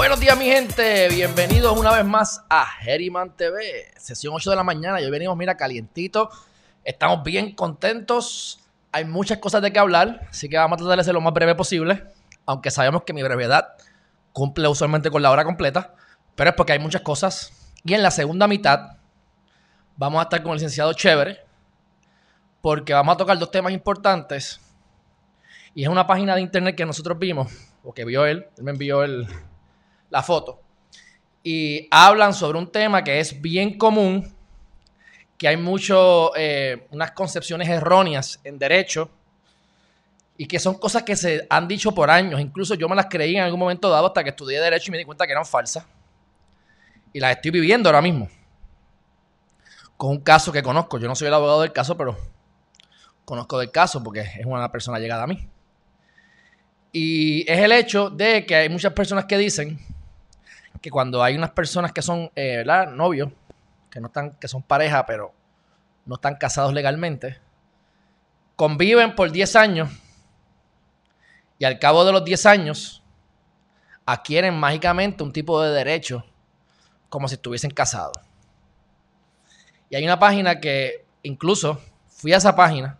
Buenos días, mi gente. Bienvenidos una vez más a Herriman TV, sesión 8 de la mañana. Y hoy venimos, mira, calientito. Estamos bien contentos. Hay muchas cosas de qué hablar, así que vamos a tratar de ser lo más breve posible. Aunque sabemos que mi brevedad cumple usualmente con la hora completa, pero es porque hay muchas cosas. Y en la segunda mitad vamos a estar con el licenciado Chévere, porque vamos a tocar dos temas importantes. Y es una página de internet que nosotros vimos, o que vio él, él me envió el, la foto. Y hablan sobre un tema que es bien común, que hay mucho, eh, unas concepciones erróneas en derecho, y que son cosas que se han dicho por años. Incluso yo me las creí en algún momento dado hasta que estudié derecho y me di cuenta que eran falsas. Y las estoy viviendo ahora mismo. Con un caso que conozco. Yo no soy el abogado del caso, pero conozco del caso porque es una persona llegada a mí. Y es el hecho de que hay muchas personas que dicen que cuando hay unas personas que son eh, novios, que no están, que son pareja, pero no están casados legalmente, conviven por 10 años y al cabo de los 10 años adquieren mágicamente un tipo de derecho como si estuviesen casados. Y hay una página que incluso fui a esa página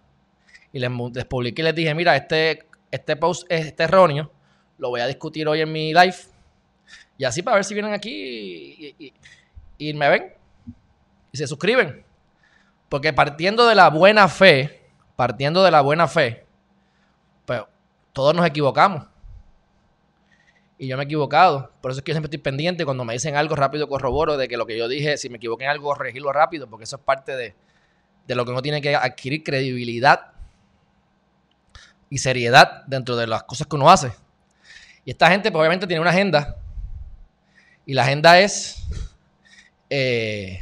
y les, publiqué y les dije, mira, este, este post es erróneo, lo voy a discutir hoy en mi live. Y así para ver si vienen aquí y, me ven y se suscriben. Porque partiendo de la buena fe, partiendo de la buena fe, pues todos nos equivocamos. Y yo me he equivocado. Por eso es que yo siempre estoy pendiente. Cuando me dicen algo rápido, corroboro de que lo que yo dije, si me equivoqué en algo, corregirlo rápido, porque eso es parte de, de lo que uno tiene que adquirir credibilidad y seriedad dentro de las cosas que uno hace. Y esta gente, pues, obviamente, tiene una agenda. Y la agenda es eh,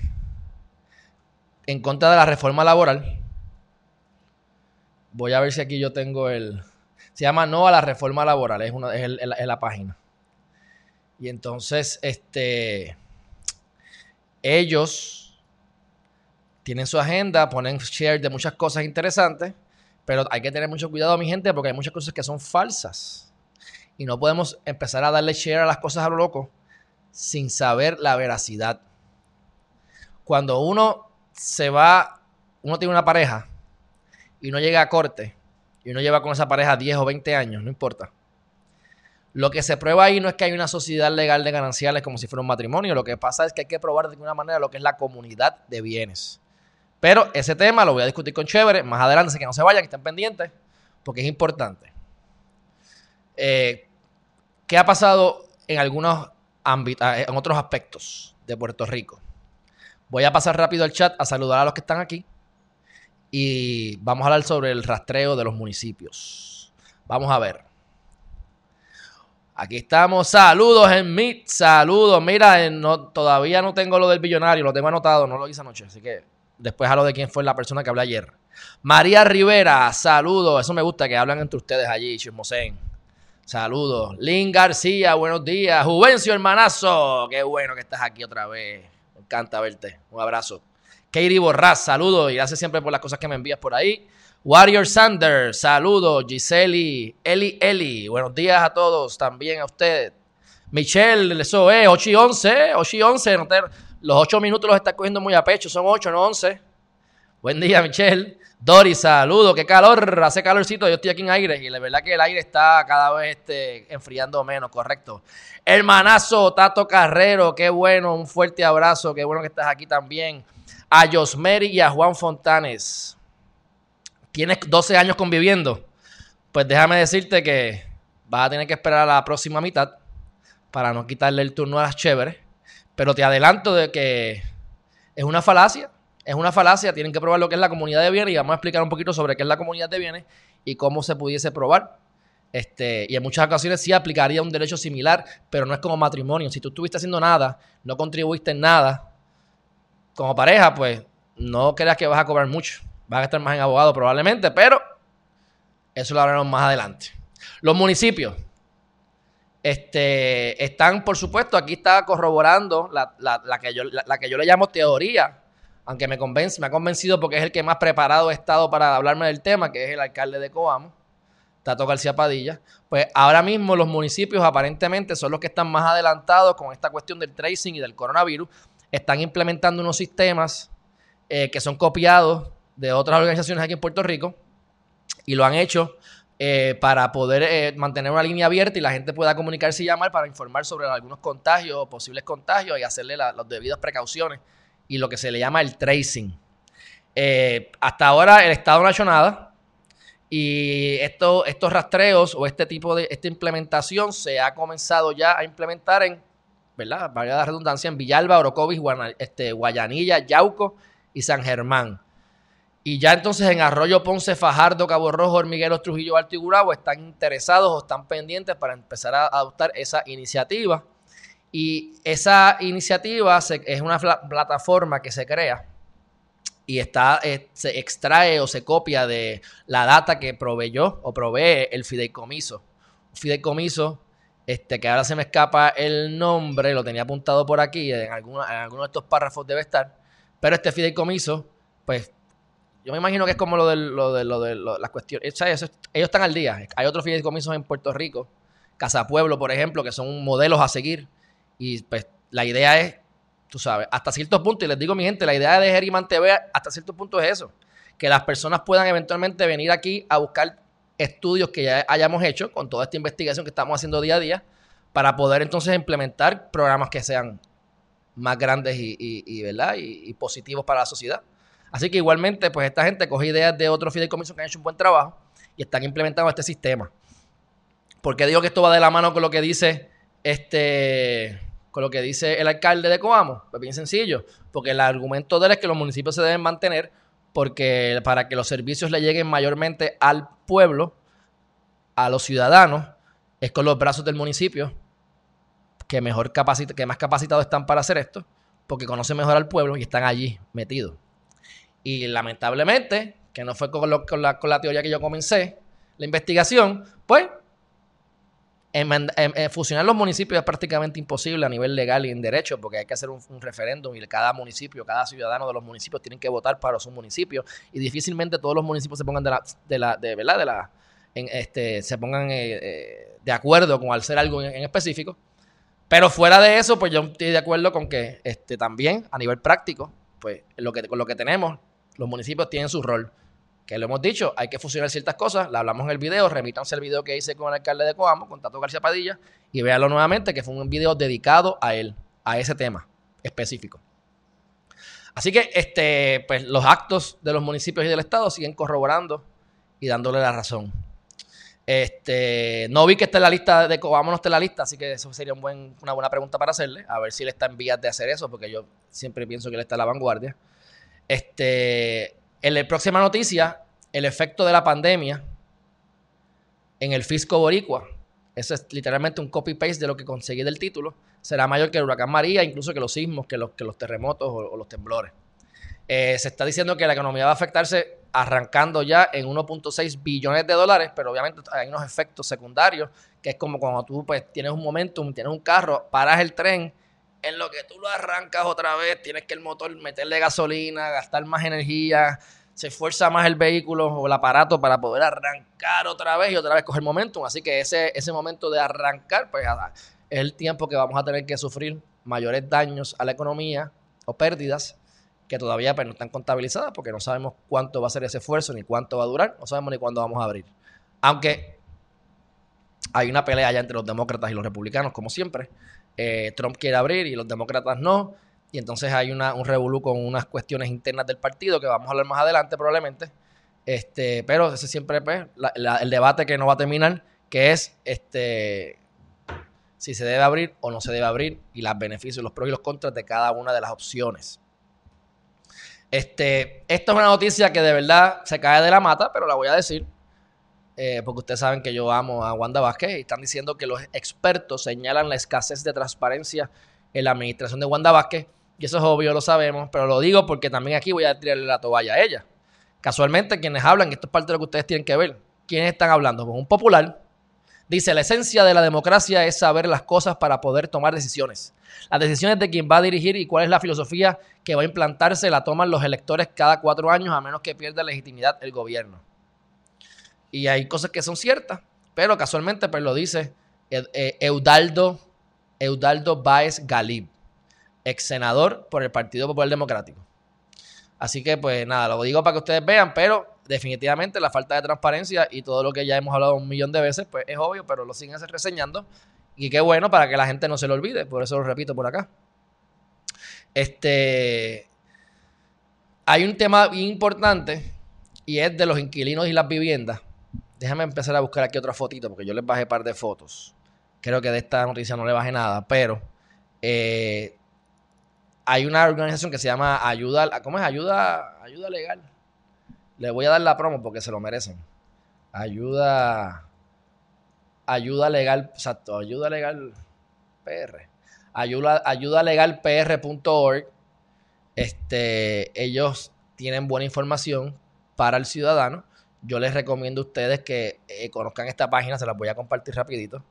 en contra de la reforma laboral. Voy a ver si aquí yo tengo el. Se llama No a la reforma laboral, es, una, es, la página. Y entonces, este, ellos tienen su agenda, ponen share de muchas cosas interesantes, pero hay que tener mucho cuidado, mi gente, porque hay muchas cosas que son falsas. Y no podemos empezar a darle share a las cosas a lo loco sin saber la veracidad. Cuando uno se va, uno tiene una pareja y no llega a corte, y uno lleva con esa pareja 10 o 20 años, no importa. Lo que se prueba ahí no es que hay una sociedad legal de gananciales como si fuera un matrimonio. Lo que pasa es que hay que probar de alguna manera lo que es la comunidad de bienes. Pero ese tema lo voy a discutir con Chévere más adelante, así que no se vayan, que estén pendientes, porque es importante. Eh, ¿Qué ha pasado en algunos eh, en otros aspectos de Puerto Rico? Voy a pasar rápido al chat a saludar a los que están aquí y vamos a hablar sobre el rastreo de los municipios. Vamos a ver. Aquí estamos. Saludos en Meet. Saludos. Mira, no, todavía no tengo lo del billonario. Lo tengo anotado. No lo hice anoche. Así que después hablo de quién fue la persona que hablé ayer. María Rivera. Saludos. Eso me gusta que hablan entre ustedes allí, chismosen. Saludos. Lynn García. Buenos días. Juvencio, hermanazo. Qué bueno que estás aquí otra vez. Me encanta verte. Un abrazo. Katie Borras, saludos y gracias siempre por las cosas que me envías por ahí. Warrior Sanders, saludos. Giseli, Eli, Eli, buenos días a todos, también a ustedes. Michelle, eso es, 8 y 11, 8 y 11. los 8 minutos los está cogiendo muy a pecho, son 8, no 11. Buen día, Michelle. Doris, saludos, qué calor, hace calorcito, yo estoy aquí en aire y la verdad que el aire está cada vez este, enfriando menos, correcto. Hermanazo, Tato Carrero, qué bueno, un fuerte abrazo, qué bueno que estás aquí también a Josmeri y a Juan Fontanes. Tienes 12 años conviviendo. Pues déjame decirte que vas a tener que esperar a la próxima mitad para no quitarle el turno a las chéveres. Pero te adelanto de que es una falacia. Es una falacia. Tienen que probar lo que es la comunidad de bienes y vamos a explicar un poquito sobre qué es la comunidad de bienes y cómo se pudiese probar. Este, y en muchas ocasiones sí aplicaría un derecho similar, pero no es como matrimonio. Si tú estuviste haciendo nada, no contribuiste en nada, como pareja, pues no creas que vas a cobrar mucho. Vas a estar más en abogado probablemente, pero eso lo hablaremos más adelante. Los municipios este, están, por supuesto, aquí está corroborando la, que yo, la, que yo le llamo teoría, aunque me, convence, me ha convencido porque es el que más preparado he estado para hablarme del tema, que es el alcalde de Coamo, Tato García Padilla. Pues ahora mismo los municipios aparentemente son los que están más adelantados con esta cuestión del tracing y del coronavirus. Están implementando unos sistemas eh, que son copiados de otras organizaciones aquí en Puerto Rico y lo han hecho eh, para poder eh, mantener una línea abierta y la gente pueda comunicarse y llamar para informar sobre algunos contagios o posibles contagios y hacerle las debidas precauciones y lo que se le llama el tracing. Eh, hasta ahora el Estado no ha hecho nada y esto, estos rastreos o este tipo de esta implementación se ha comenzado ya a implementar en, ¿verdad? Varias redundancia, en Villalba, Orocovis, este, Guayanilla, Yauco y San Germán. Y ya entonces en Arroyo Ponce, Fajardo, Cabo Rojo, Hormigueros, Trujillo, Alto están interesados o están pendientes para empezar a adoptar esa iniciativa. Y esa iniciativa es una plataforma que se crea y está, eh, se extrae o se copia de la data que proveyó o provee el fideicomiso. Fideicomiso este, que ahora se me escapa el nombre, lo tenía apuntado por aquí, en, en alguno de estos párrafos debe estar, pero este fideicomiso, pues yo me imagino que es como lo de, lo de, lo de las cuestiones. ellos están al día. Hay otros fideicomisos en Puerto Rico, Casa Pueblo, por ejemplo, que son modelos a seguir. Y pues la idea es, tú sabes, hasta cierto punto, y les digo mi gente, la idea de Geriman TV hasta cierto punto es eso. Que las personas puedan eventualmente venir aquí a buscar estudios que ya hayamos hecho con toda esta investigación que estamos haciendo día a día para poder entonces implementar programas que sean más grandes y, ¿verdad? y positivos para la sociedad. Así que igualmente, pues esta gente coge ideas de otros fideicomisos que han hecho un buen trabajo y están implementando este sistema. ¿Por qué digo que esto va de la mano con lo que dice este con lo que dice el alcalde de Coamo? Pues bien sencillo, porque el argumento de él es que los municipios se deben mantener porque para que los servicios le lleguen mayormente al pueblo, a los ciudadanos, es con los brazos del municipio que mejor que más capacitados están para hacer esto, porque conocen mejor al pueblo y están allí metidos. Y lamentablemente, que no fue con, la, teoría que yo comencé, la investigación, pues en, fusionar los municipios es prácticamente imposible a nivel legal y en derecho, porque hay que hacer un, referéndum y cada municipio, cada ciudadano de los municipios tienen que votar para su municipio y difícilmente todos los municipios se pongan de la, de la, de, ¿verdad? De la, este, se pongan eh, eh, de acuerdo con hacer algo en, específico. Pero fuera de eso, pues yo estoy de acuerdo con que este, también a nivel práctico, pues lo que, con lo que tenemos, los municipios tienen su rol. Que lo hemos dicho, hay que fusionar ciertas cosas, la hablamos en el video, remítanse el video que hice con el alcalde de Coamo, con Tato García Padilla, y véanlo nuevamente, que fue un video dedicado a él, a ese tema específico. Así que este, pues, los actos de los municipios y del Estado siguen corroborando y dándole la razón. Este, no vi que esté en la lista de Coamo, no está en la lista, así que eso sería una buena pregunta para hacerle, a ver si él está en vías de hacer eso, porque yo siempre pienso que él está en la vanguardia. Este, en la próxima noticia, el efecto de la pandemia en el fisco boricua. Eso es literalmente un copy-paste de lo que conseguí del título. Será mayor que el huracán María, incluso que los sismos, que los, que los terremotos o, los temblores. Eh, se está diciendo que la economía va a afectarse arrancando ya en 1.6 billones de dólares, pero obviamente hay unos efectos secundarios, que es como cuando tú pues, tienes un momentum, tienes un carro, paras el tren en lo que tú lo arrancas otra vez, tienes que el motor meterle gasolina, gastar más energía, se esfuerza más el vehículo o el aparato para poder arrancar otra vez y otra vez coger momentum. Así que ese, ese momento de arrancar, pues es el tiempo que vamos a tener que sufrir mayores daños a la economía o pérdidas que todavía pues, no están contabilizadas porque no sabemos cuánto va a ser ese esfuerzo ni cuánto va a durar, no sabemos ni cuándo vamos a abrir. Aunque hay una pelea ya entre los demócratas y los republicanos, como siempre, eh, Trump quiere abrir y los demócratas no. Y entonces hay una, un revolú con unas cuestiones internas del partido que vamos a hablar más adelante probablemente. Este, pero ese siempre pues, el debate que no va a terminar, que es este, si se debe abrir o no se debe abrir y los beneficios, los pros y los contras de cada una de las opciones. Este, esto es una noticia que de verdad se cae de la mata, pero la voy a decir. Eh, porque ustedes saben que yo amo a Wanda Vázquez y están diciendo que los expertos señalan la escasez de transparencia en la administración de Wanda Vázquez Y eso es obvio, lo sabemos, pero lo digo porque también aquí voy a tirarle la toalla a ella. Casualmente, quienes hablan, esto es parte de lo que ustedes tienen que ver. ¿Quiénes están hablando? Pues un popular. Dice, la esencia de la democracia es saber las cosas para poder tomar decisiones. Las decisiones de quién va a dirigir y cuál es la filosofía que va a implantarse la toman los electores cada cuatro años a menos que pierda legitimidad el gobierno. Y hay cosas que son ciertas, pero casualmente pues lo dice eh, Eudaldo, Eudaldo Báez Galib, ex senador por el Partido Popular Democrático. Así que pues nada, lo digo para que ustedes vean, pero definitivamente la falta de transparencia y todo lo que ya hemos hablado un millón de veces, pues es obvio, pero lo siguen reseñando. Y qué bueno para que la gente no se lo olvide, por eso lo repito por acá. Este. Hay un tema bien importante y es de los inquilinos y las viviendas. Déjame empezar a buscar aquí otra fotito porque yo les bajé un par de fotos. Creo que de esta noticia no le bajé nada, pero eh, hay una organización que se llama Ayuda, ¿cómo es? Ayuda, Ayuda Legal. Le voy a dar la promo porque se lo merecen. Ayuda. Ayuda legal. Exacto. Ayuda legal PR. Ayuda, ayuda legal PR.org. Este, ellos tienen buena información para el ciudadano. Yo les recomiendo a ustedes que eh, conozcan esta página, se las voy a compartir rapidito.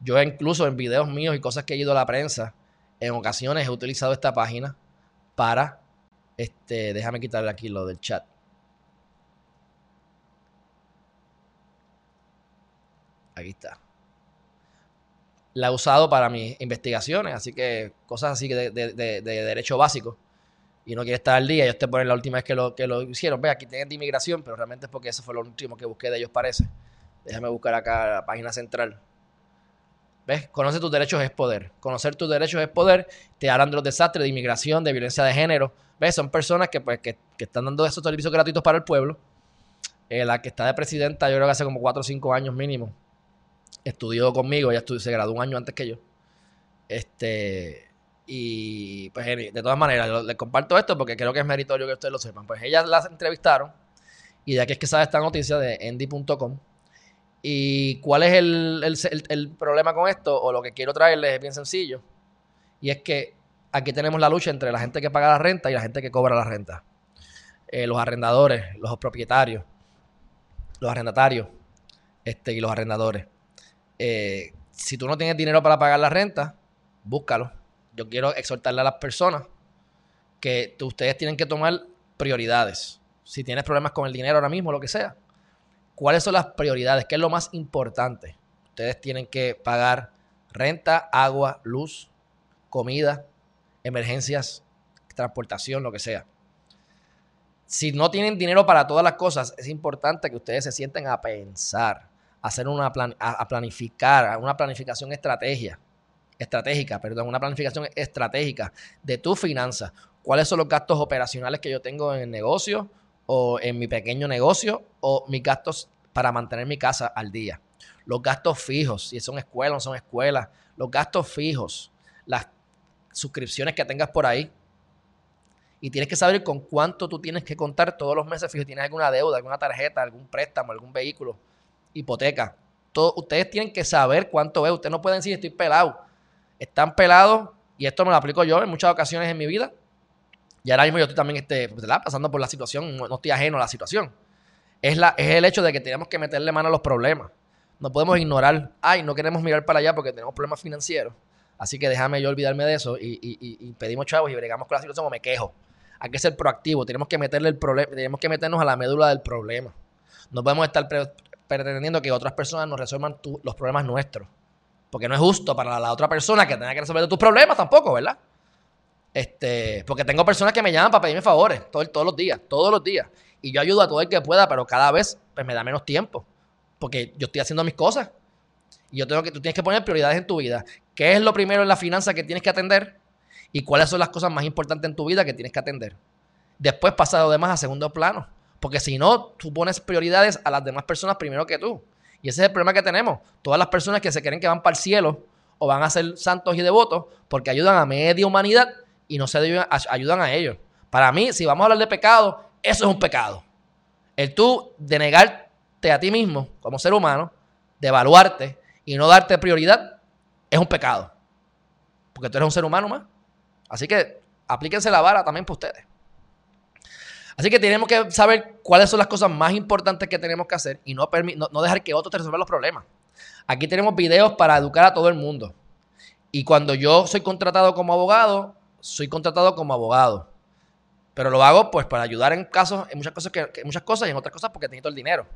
Yo incluso en videos míos y cosas que he ido a la prensa, en ocasiones he utilizado esta página para, este, déjame quitarle aquí lo del chat. Aquí está. La he usado para mis investigaciones, así que cosas así de, de, derecho básico. Y no quiere estar al día. Ellos te ponen la última vez que lo, que lo hicieron. Ve, aquí tienen de inmigración, pero realmente es porque eso fue lo último que busqué de ellos, parece. Déjame buscar acá la página central. ¿Ves? Conoce tus derechos es poder. Conocer tus derechos es poder. Te hablan de los desastres de inmigración, de violencia de género. ¿Ves? Son personas que, pues, que, que están dando esos servicios gratuitos para el pueblo. Eh, la que está de presidenta, yo creo que hace como 4 o 5 años mínimo estudió conmigo, ella estudió, se graduó un año antes que yo. Este, y pues de todas maneras, les comparto esto porque creo que es meritorio que ustedes lo sepan. Pues ellas las entrevistaron y de aquí es que sabe esta noticia de endy.com. ¿Y cuál es el, problema con esto? O lo que quiero traerles es bien sencillo. Y es que aquí tenemos la lucha entre la gente que paga la renta y la gente que cobra la renta. Eh, los arrendadores, los propietarios, los arrendatarios este, y los arrendadores. Eh, si tú no tienes dinero para pagar la renta, búscalo. Yo quiero exhortarle a las personas que ustedes tienen que tomar prioridades. Si tienes problemas con el dinero ahora mismo, lo que sea, ¿cuáles son las prioridades? ¿Qué es lo más importante? Ustedes tienen que pagar renta, agua, luz, comida, emergencias, transportación, lo que sea. Si no tienen dinero para todas las cosas, es importante que ustedes se sienten a pensar hacer una a, planificar, una planificación estrategia, estratégica, perdón, una planificación estratégica de tu finanzas. ¿Cuáles son los gastos operacionales que yo tengo en el negocio o en mi pequeño negocio o mis gastos para mantener mi casa al día? Los gastos fijos, si son escuelas o no son escuelas, los gastos fijos, las suscripciones que tengas por ahí. Y tienes que saber con cuánto tú tienes que contar todos los meses fijo. Tienes alguna deuda, alguna tarjeta, algún préstamo, algún vehículo hipoteca. Todo, ustedes tienen que saber cuánto es. Ustedes no pueden decir estoy pelado. Están pelados, y esto me lo aplico yo en muchas ocasiones en mi vida. Y ahora mismo yo estoy también este, pasando por la situación, no estoy ajeno a la situación. Es, el hecho de que tenemos que meterle mano a los problemas. No podemos ignorar, ay, no queremos mirar para allá porque tenemos problemas financieros. Así que déjame yo olvidarme de eso y, y, pedimos chavos y bregamos con la situación o me quejo. Hay que ser proactivo, tenemos que meterle el problema, tenemos que meternos a la médula del problema. No podemos estar pretendiendo que otras personas nos resuelvan los problemas nuestros. Porque no es justo para la, otra persona que tenga que resolver tus problemas tampoco, ¿verdad? Este, porque tengo personas que me llaman para pedirme favores todos los días, todos los días. Y yo ayudo a todo el que pueda, pero cada vez pues, me da menos tiempo. Porque yo estoy haciendo mis cosas. Y yo tengo que, tú tienes que poner prioridades en tu vida. ¿Qué es lo primero en la finanza que tienes que atender? Y cuáles son las cosas más importantes en tu vida que tienes que atender. Después pasa lo demás a segundo plano. Porque si no, tú pones prioridades a las demás personas primero que tú. Y ese es el problema que tenemos. Todas las personas que se creen que van para el cielo o van a ser santos y devotos porque ayudan a media humanidad y no se ayudan a ellos. Para mí, si vamos a hablar de pecado, eso es un pecado. El tú de negarte a ti mismo como ser humano, de evaluarte y no darte prioridad, es un pecado. Porque tú eres un ser humano más. Así que aplíquense la vara también para ustedes. Así que tenemos que saber cuáles son las cosas más importantes que tenemos que hacer y no, no, dejar que otros te resuelvan los problemas. Aquí tenemos videos para educar a todo el mundo. Y cuando yo soy contratado como abogado, soy contratado como abogado. Pero lo hago pues para ayudar en casos, en muchas cosas, que, muchas cosas y en otras cosas porque necesito el dinero.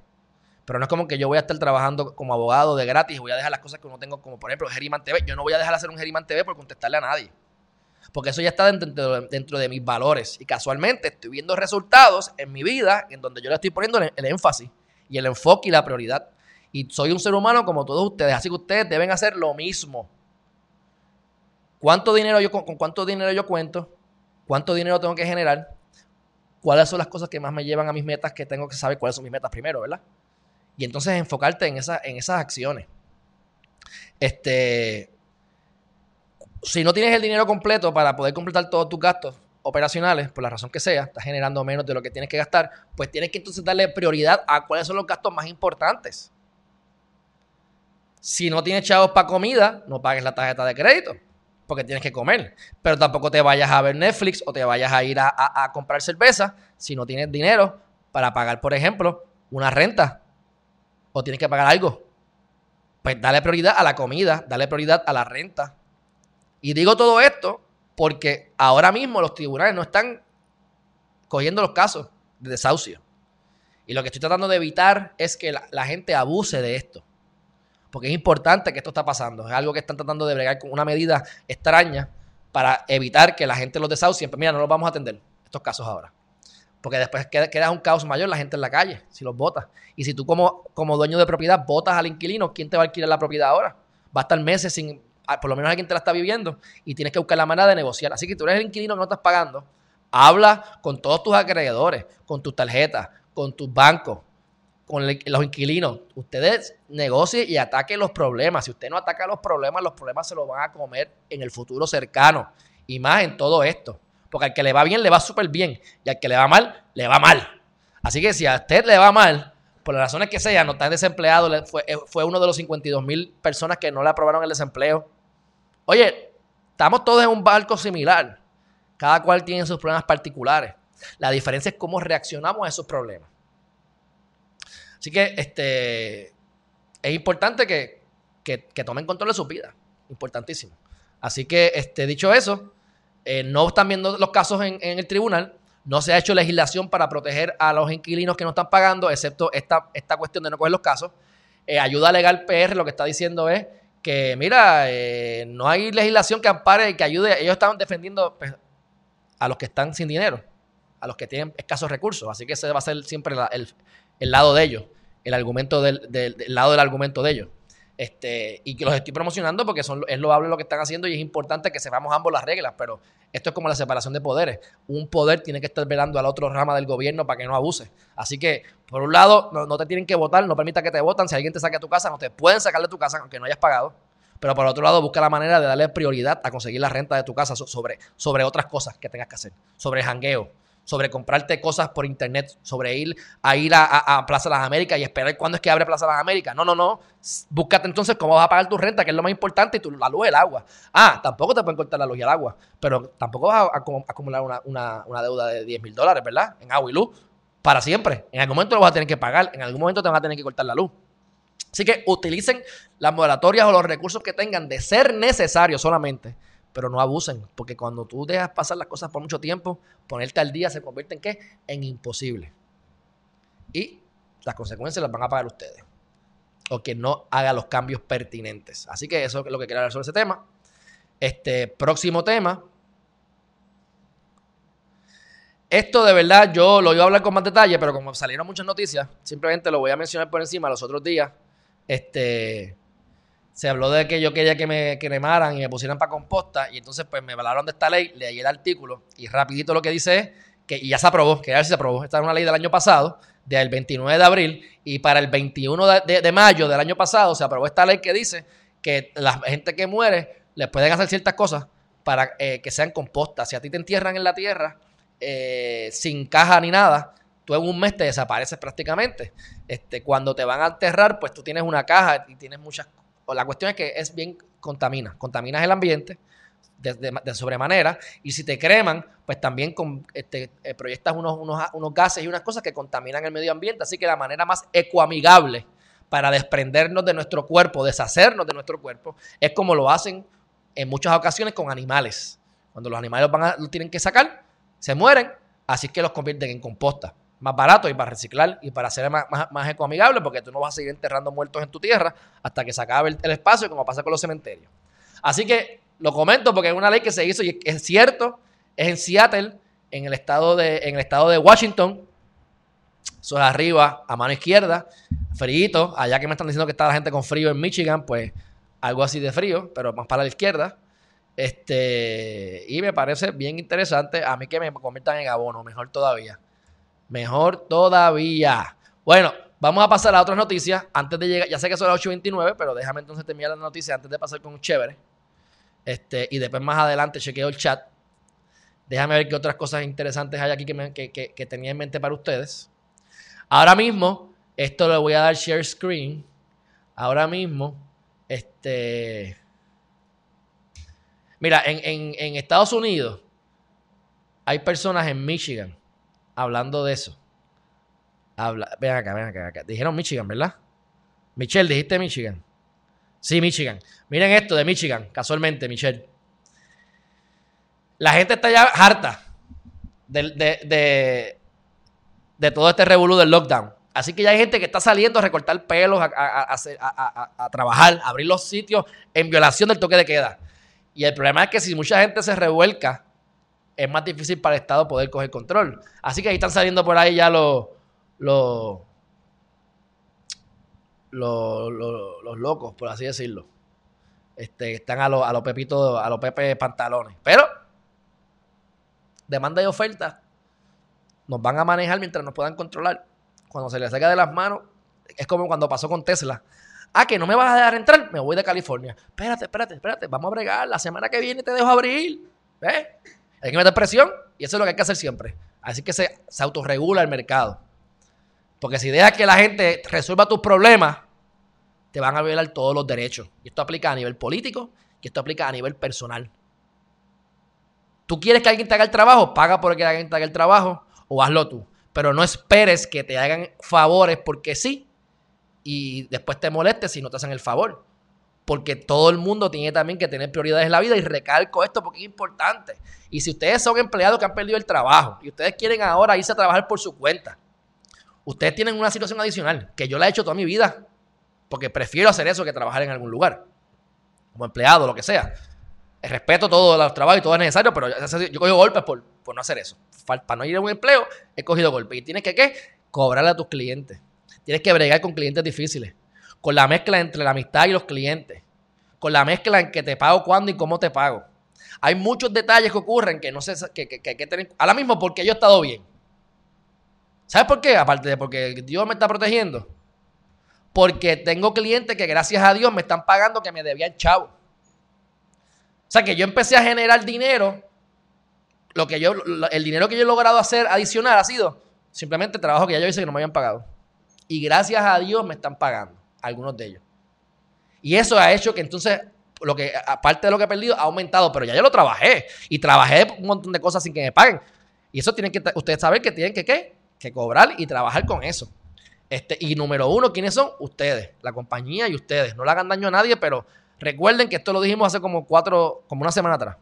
Pero no es como que yo voy a estar trabajando como abogado de gratis y voy a dejar las cosas que uno tengo, como por ejemplo Geriman TV. Yo no voy a dejar de hacer un Geriman TV por contestarle a nadie. Porque eso ya está dentro, de mis valores. Y casualmente estoy viendo resultados en mi vida en donde yo le estoy poniendo el, énfasis y el enfoque y la prioridad. Y soy un ser humano como todos ustedes. Así que ustedes deben hacer lo mismo. ¿Cuánto dinero yo, con, cuánto dinero yo cuento? ¿Cuánto dinero tengo que generar? ¿Cuáles son las cosas que más me llevan a mis metas? Que tengo que saber cuáles son mis metas primero, ¿verdad? Y entonces enfocarte en, en esas acciones. Este, si no tienes el dinero completo para poder completar todos tus gastos operacionales, por la razón que sea, estás generando menos de lo que tienes que gastar, pues tienes que entonces darle prioridad a cuáles son los gastos más importantes. Si no tienes chavos para comida, no pagues la tarjeta de crédito, porque tienes que comer. Pero tampoco te vayas a ver Netflix o te vayas a ir a, comprar cerveza si no tienes dinero para pagar, por ejemplo, una renta o tienes que pagar algo. Pues dale prioridad a la comida, dale prioridad a la renta. Y digo todo esto porque ahora mismo los tribunales no están cogiendo los casos de desahucio. Y lo que estoy tratando de evitar es que la, gente abuse de esto. Porque es importante que esto está pasando. Es algo que están tratando de bregar con una medida extraña para evitar que la gente los desahucie. Mira, no los vamos a atender estos casos ahora. Porque después queda, un caos mayor la gente en la calle, si los votas. Y si tú como, como dueño de propiedad votas al inquilino, ¿quién te va a alquilar la propiedad ahora? Va a estar meses sin, por lo menos alguien te la está viviendo y tienes que buscar la manera de negociar. Así que tú eres el inquilino que no estás pagando, habla con todos tus acreedores, con tus tarjetas, con tus bancos, con los inquilinos. Ustedes negocien y ataquen los problemas. Si usted no ataca los problemas, los problemas se los van a comer en el futuro cercano. Y más en todo esto. Porque al que le va bien, le va súper bien. Y al que le va mal, le va mal. Así que si a usted le va mal, por las razones que sea, no está desempleado, fue, eh, fue uno de los 52 mil personas que no le aprobaron el desempleo. Oye, estamos todos en un barco similar. Cada cual tiene sus problemas particulares. La diferencia es cómo reaccionamos a esos problemas. Así que este, es importante que, tomen control de su vida. Importantísimo. Así que, este, dicho eso, eh, no están viendo los casos en, el tribunal. No se ha hecho legislación para proteger a los inquilinos que no están pagando, excepto esta, esta cuestión de no coger los casos. Eh, ayuda legal PR lo que está diciendo es que, mira, eh, no hay legislación que ampare y que ayude. Ellos están defendiendo pues, a los que están sin dinero, a los que tienen escasos recursos. Así que ese va a ser siempre el, lado de ellos, el argumento del, del lado del argumento de ellos. Este, y que los estoy promocionando porque son, es loable lo que están haciendo y es importante que sepamos ambos las reglas, pero esto es como la separación de poderes. Un poder tiene que estar velando al otro rama del gobierno para que no abuse. Así que, por un lado, no, te tienen que votar, no permita que te votan. Si alguien te saque a tu casa, no te pueden sacar de tu casa aunque no hayas pagado. Pero por otro lado, busca la manera de darle prioridad a conseguir la renta de tu casa sobre, sobre otras cosas que tengas que hacer. Sobre jangueo, sobre comprarte cosas por internet, sobre ir a ir a, Plaza de las Américas y esperar cuándo es que abre Plaza las Américas. No, no, no. Búscate entonces cómo vas a pagar tu renta, que es lo más importante, y tu, la luz y el agua. Ah, tampoco te pueden cortar la luz y el agua, pero tampoco vas a, acumular una, deuda de 10 mil dólares, ¿verdad? En agua y luz, para siempre. En algún momento lo vas a tener que pagar, en algún momento te van a tener que cortar la luz. Así que utilicen las moratorias o los recursos que tengan de ser necesarios solamente pero no abusen, porque cuando tú dejas pasar las cosas por mucho tiempo, ponerte al día se convierte en qué? En imposible. Y las consecuencias las van a pagar ustedes. O que no haga los cambios pertinentes. Así que eso es lo que quería hablar sobre ese tema. Este próximo tema. Esto de verdad yo lo iba a hablar con más detalle, pero como salieron muchas noticias, simplemente lo voy a mencionar por encima los otros días. Este se habló de que yo quería que me cremaran y me pusieran para composta y entonces pues me hablaron de esta ley, leí el artículo y rapidito lo que dice es que ya se aprobó, que ya se aprobó, esta es una ley del año pasado, del 29 de abril y para el 21 de, mayo del año pasado se aprobó esta ley que dice que la gente que muere les pueden hacer ciertas cosas para eh, que sean compostas. Si a ti te entierran en la tierra eh, sin caja ni nada, tú en un mes te desapareces prácticamente. Este, cuando te van a enterrar, pues tú tienes una caja y tienes muchas la cuestión es que es bien contamina. Contaminas el ambiente, de, sobremanera. Y si te creman, pues también este, eh, proyectas unos, unos, gases y unas cosas que contaminan el medio ambiente. Así que la manera más ecoamigable para desprendernos de nuestro cuerpo, deshacernos de nuestro cuerpo, es como lo hacen en muchas ocasiones con animales. Cuando los animales van a, lo tienen que sacar, se mueren, así que los convierten en composta. Más barato y para reciclar y para ser más, más, ecoamigable, porque tú no vas a seguir enterrando muertos en tu tierra hasta que se acabe el espacio, como pasa con los cementerios. Así que lo comento porque es una ley que se hizo y es cierto, es en Seattle, en el estado de, en el estado de Washington. Eso es arriba, a mano izquierda, frío. Allá que me están diciendo que está la gente con frío en Michigan, pues algo así de frío, pero más para la izquierda. Este, y me parece bien interesante. A mí que me conviertan en abono, mejor todavía. Mejor todavía. Bueno, vamos a pasar a otras noticias. Antes de llegar, ya sé que son las 8.29, pero déjame entonces terminar la noticia antes de pasar con chévere. Este, y después más adelante chequeo el chat. Déjame ver qué otras cosas interesantes hay aquí que, tenía en mente para ustedes. Ahora mismo, esto le voy a dar share screen. Ahora mismo, este. Mira, en, Estados Unidos hay personas en Michigan hablando de eso. Ven acá, ven acá, ven acá. Dijeron Michigan, ¿verdad? Michelle, dijiste Michigan. Sí, Michigan. Miren esto de Michigan, casualmente, Michelle. La gente está ya harta de, todo este revolú del lockdown. Así que ya hay gente que está saliendo a recortar pelos, a, trabajar, a abrir los sitios en violación del toque de queda. Y el problema es que si mucha gente se revuelca, es más difícil para el Estado poder coger control. Así que ahí están saliendo por ahí ya los, los, los, locos, por así decirlo. Este, están a los a pepitos, a los pepe pantalones. Pero, demanda y oferta nos van a manejar mientras nos puedan controlar. Cuando se les saca de las manos, es como cuando pasó con Tesla. Ah, que no me vas a dejar entrar, me voy de California. Espérate, espérate, espérate, vamos a bregar. La semana que viene te dejo abrir. ¿Ves? Hay que meter presión y eso es lo que hay que hacer siempre. Así que se, se autorregula el mercado. Porque si dejas que la gente resuelva tus problemas, te van a violar todos los derechos. Y esto aplica a nivel político y esto aplica a nivel personal. Tú quieres que alguien te haga el trabajo, paga por que alguien te haga el trabajo o hazlo tú. Pero no esperes que te hagan favores porque sí y después te molestes si no te hacen el favor. Porque todo el mundo tiene también que tener prioridades en la vida y recalco esto porque es importante. Y si ustedes son empleados que han perdido el trabajo y ustedes quieren ahora irse a trabajar por su cuenta, Ustedes tienen una situación adicional que yo la he hecho toda mi vida, porque prefiero hacer eso que trabajar en algún lugar, como empleado, lo que sea. Respeto todos los trabajos y todo es necesario, pero yo cogido golpes por, no hacer eso. Para no ir a un empleo, he cogido golpes. Y tienes que, ¿qué? Cobrarle a tus clientes. Tienes que bregar con clientes difíciles. Con la mezcla entre la amistad y los clientes. Con la mezcla en que te pago cuándo y cómo te pago. Hay muchos detalles que ocurren que no sé, que, que, que hay que tener. Ahora mismo, porque yo he estado bien. ¿Sabes por qué? Aparte de porque Dios me está protegiendo. Porque tengo clientes que gracias a Dios me están pagando que me debían chavo. O sea que yo empecé a generar dinero. Lo que yo, el dinero que yo he logrado hacer adicional ha sido simplemente trabajo que ya yo hice que no me habían pagado. Y gracias a Dios me están pagando, algunos de ellos. Y eso ha hecho que entonces, lo que, aparte de lo que he perdido, ha aumentado, pero ya yo lo trabajé. Y trabajé un montón de cosas sin que me paguen. Y eso tienen que, ustedes saben que tienen que, ¿qué? que cobrar y trabajar con eso. Este, y número uno, ¿quiénes son? Ustedes, la compañía y ustedes. No le hagan daño a nadie, pero recuerden que esto lo dijimos hace como cuatro, como una semana atrás.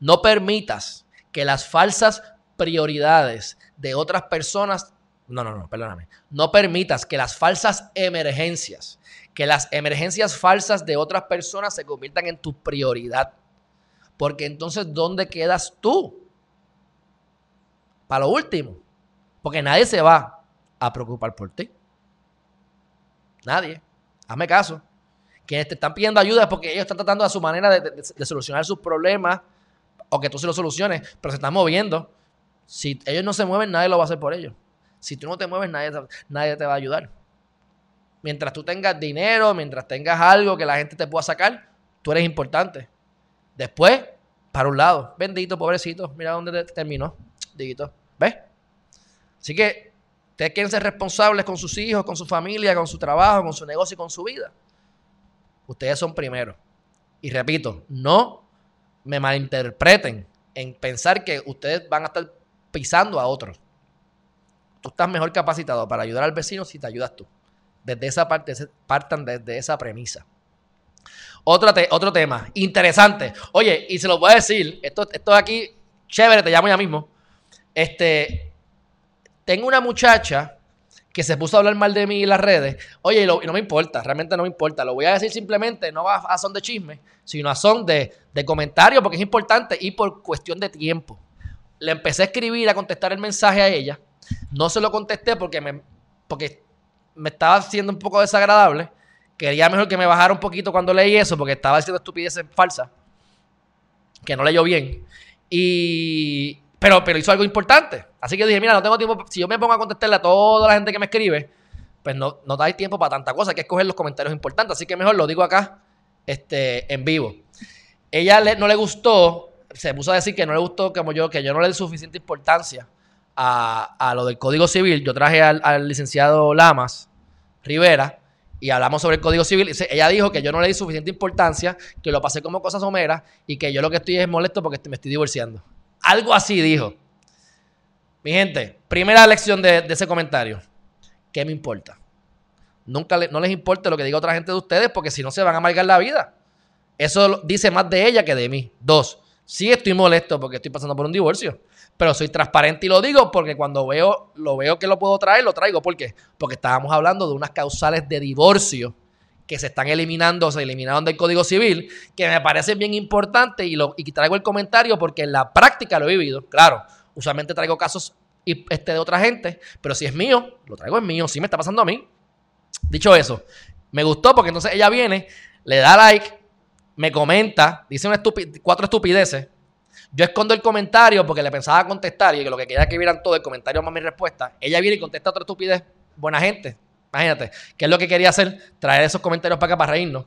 No permitas que las falsas prioridades de otras personas, no, no, no, perdóname. No permitas que las falsas emergencias, que las emergencias falsas de otras personas se conviertan en tu prioridad. Porque entonces, ¿dónde quedas tú? Para lo último. Porque nadie se va a preocupar por ti. Nadie. Hazme caso. Quienes te están pidiendo ayuda es porque ellos están tratando a su manera de, solucionar sus problemas o que tú se los soluciones, pero se están moviendo. Si ellos no se mueven, nadie lo va a hacer por ellos. Si tú no te mueves, nadie, nadie te va a ayudar. Mientras tú tengas dinero, mientras tengas algo que la gente te pueda sacar, tú eres importante. Después, para un lado, bendito, pobrecito, mira dónde terminó. Digito, ¿ves? Así que ustedes quieren ser responsables con sus hijos, con su familia, con su trabajo, con su negocio y con su vida. Ustedes son primero. Y repito, no me malinterpreten en pensar que ustedes van a estar pisando a otros. Tú estás mejor capacitado para ayudar al vecino si te ayudas tú. Desde esa parte, partan desde esa premisa. Otro, otro tema, interesante. Oye, y se lo voy a decir, esto, esto aquí, chévere, te llamo ya mismo. Este, tengo una muchacha que se puso a hablar mal de mí en las redes. Oye, y, no me importa, realmente no me importa. Lo voy a decir simplemente, no a, son de chisme, sino a son de, de comentario, porque es importante y por cuestión de tiempo. Le empecé a escribir, a contestar el mensaje a ella. No se lo contesté porque me, porque me estaba haciendo un poco desagradable. Quería mejor que me bajara un poquito cuando leí eso, porque estaba diciendo estupideces falsas, que no leyó bien. Y, pero, pero hizo algo importante. Así que dije, mira, no tengo tiempo. Si yo me pongo a contestarle a toda la gente que me escribe, pues no, no dais tiempo para tanta cosa. Hay que escoger los comentarios importantes. Así que mejor lo digo acá, este, en vivo. Ella no le gustó, se puso a decir que no le gustó como yo, que yo no le di suficiente importancia a, lo del Código Civil, yo traje al, licenciado Lamas Rivera y hablamos sobre el Código Civil. Ella dijo que yo no le di suficiente importancia, que lo pasé como cosas someras y que yo lo que estoy es molesto porque me estoy divorciando. Algo así dijo. Mi gente, primera lección de, ese comentario. ¿Qué me importa? Nunca no les importa lo que diga otra gente de ustedes porque si no se van a amargar la vida. Eso dice más de ella que de mí. Dos, sí estoy molesto porque estoy pasando por un divorcio pero soy transparente y lo digo porque cuando veo, lo veo que lo puedo traer, lo traigo. ¿Por qué? Porque estábamos hablando de unas causales de divorcio que se están eliminando, se eliminaron del Código Civil, que me parece bien importante y, lo, y traigo el comentario porque en la práctica lo he vivido. Claro, usualmente traigo casos este, de otra gente, pero si es mío, lo traigo en mío, si me está pasando a mí. Dicho eso, me gustó porque entonces ella viene, le da like, me comenta, dice una cuatro estupideces, yo escondo el comentario porque le pensaba contestar y que lo que quería que vieran todo el comentario más mi respuesta. Ella viene y contesta otra estupidez. Buena gente. Imagínate. ¿Qué es lo que quería hacer? Traer esos comentarios para acá para reírnos.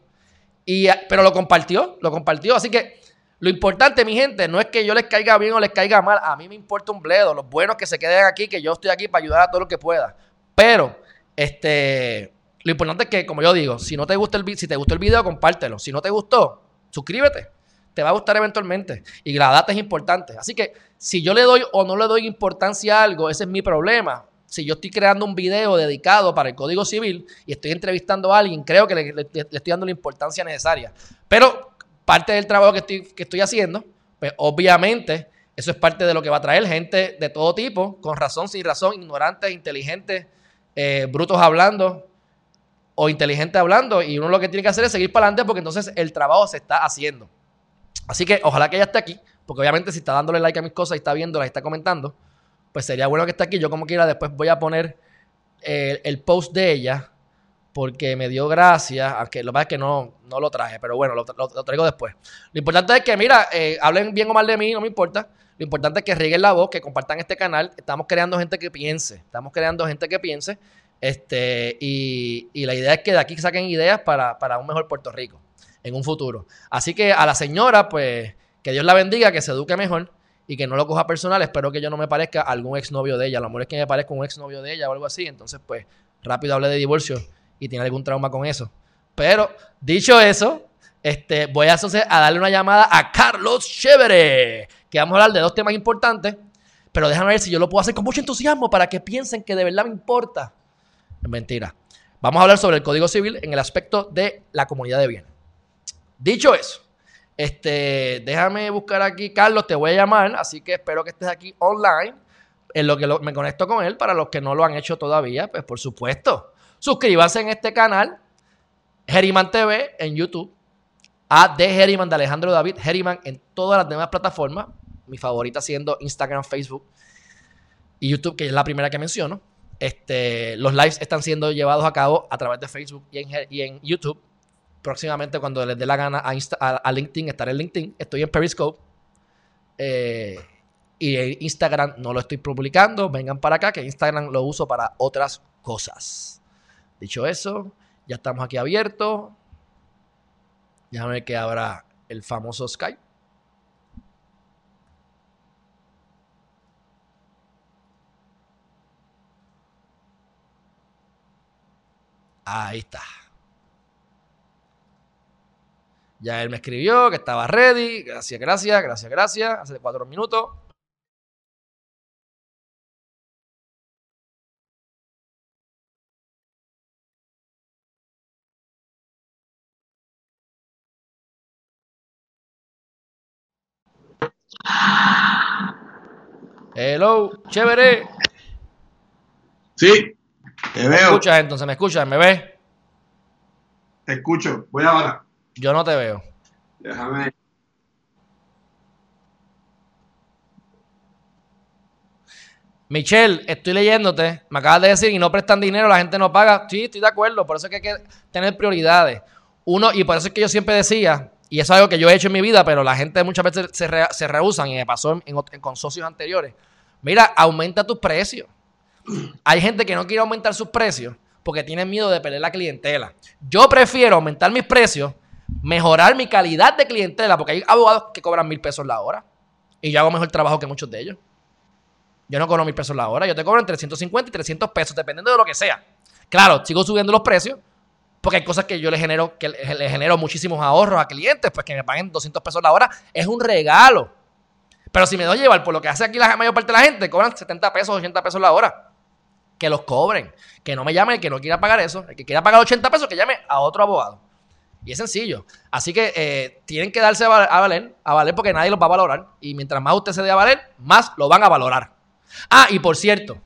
Y, eh, pero lo compartió, lo compartió. Así que lo importante, mi gente, no es que yo les caiga bien o les caiga mal. A mí me importa un bledo. Los buenos que se queden aquí, que yo estoy aquí para ayudar a todo lo que pueda. Pero, este, lo importante es que, como yo digo, si no te gusta el, si te gustó el video, compártelo. Si no te gustó, suscríbete te va a gustar eventualmente. Y la data es importante. Así que si yo le doy o no le doy importancia a algo, ese es mi problema. Si yo estoy creando un video dedicado para el Código Civil y estoy entrevistando a alguien, creo que le, estoy dando la importancia necesaria. Pero parte del trabajo que estoy, que estoy haciendo, pues obviamente eso es parte de lo que va a traer gente de todo tipo, con razón, sin razón, ignorantes, inteligentes, eh, brutos hablando o inteligentes hablando. Y uno lo que tiene que hacer es seguir para adelante porque entonces el trabajo se está haciendo. Así que ojalá que ella esté aquí, porque obviamente si está dándole like a mis cosas y está viéndolas y está comentando, pues sería bueno que esté aquí. Yo como quiera después voy a poner eh, el, post de ella, porque me dio gracia, aunque lo que pasa es que no, no lo traje, pero bueno, lo, traigo después. Lo importante es que, mira, eh, hablen bien o mal de mí, no me importa. Lo importante es que rieguen la voz, que compartan este canal. Estamos creando gente que piense. Estamos creando gente que piense. Este, y, y la idea es que de aquí saquen ideas para, para un mejor Puerto Rico en un futuro. Así que a la señora, pues, que Dios la bendiga, que se eduque mejor y que no lo coja personal. Espero que yo no me parezca algún exnovio de ella. A lo mejor es que me parezca un exnovio de ella o algo así. Entonces, pues, rápido hablé de divorcio y tiene algún trauma con eso. Pero, dicho eso, este, voy a, a darle una llamada a Carlos Chévere, que vamos a hablar de dos temas importantes. Pero déjame ver si yo lo puedo hacer con mucho entusiasmo para que piensen que de verdad me importa. Mentira. Vamos a hablar sobre el Código Civil en el aspecto de la comunidad de bienes. Dicho eso, este, déjame buscar aquí, Carlos, te voy a llamar, así que espero que estés aquí online, en lo que me conecto con él, para los que no lo han hecho todavía, pues por supuesto, suscríbanse en este canal, Geriman TV en YouTube, a de Geriman de Alejandro David, Geriman en todas las demás plataformas, mi favorita siendo Instagram, Facebook y YouTube, que es la primera que menciono. Este, los lives están siendo llevados a cabo a través de Facebook y en YouTube próximamente cuando les dé la gana a, LinkedIn, estaré en LinkedIn. Estoy en Periscope. Eh, y Instagram no lo estoy publicando. Vengan para acá, que Instagram lo uso para otras cosas. Dicho eso, ya estamos aquí abiertos. Déjame ver que abra el famoso Skype. Ahí está. Ya él me escribió que estaba ready. Gracias, gracias, gracias, gracias. Hace cuatro minutos. Hello, chévere. Sí, te ¿Me veo. escuchas entonces? ¿Me escuchas? ¿Me ves? Te escucho. Voy ahora. Yo no te veo. Déjame. Michelle, estoy leyéndote. Me acabas de decir y no prestan dinero, la gente no paga. Sí, estoy de acuerdo. Por eso es que hay que tener prioridades. Uno, y por eso es que yo siempre decía, y eso es algo que yo he hecho en mi vida, pero la gente muchas veces se, re- se rehusan, y me pasó en- con socios anteriores. Mira, aumenta tus precios. Hay gente que no quiere aumentar sus precios porque tienen miedo de perder la clientela. Yo prefiero aumentar mis precios, mejorar mi calidad de clientela, porque hay abogados que cobran mil pesos la hora y yo hago mejor trabajo que muchos de ellos. Yo no cobro mil pesos la hora, yo te cobro entre 150 y 300 pesos, dependiendo de lo que sea. Claro, sigo subiendo los precios porque hay cosas que yo le genero, que le genero muchísimos ahorros a clientes, pues que me paguen 200 pesos la hora es un regalo. Pero si me doy llevar por lo que hace aquí la mayor parte de la gente, cobran 70 pesos, 80 pesos la hora. Que los cobren. Que no me llame el que no quiera pagar eso. El que quiera pagar 80 pesos, que llame a otro abogado. Y es sencillo. Así que eh, tienen que darse a val- a valer, a valer porque nadie los va a valorar. Y mientras más usted se dé a valer, más lo van a valorar. Ah, y por cierto,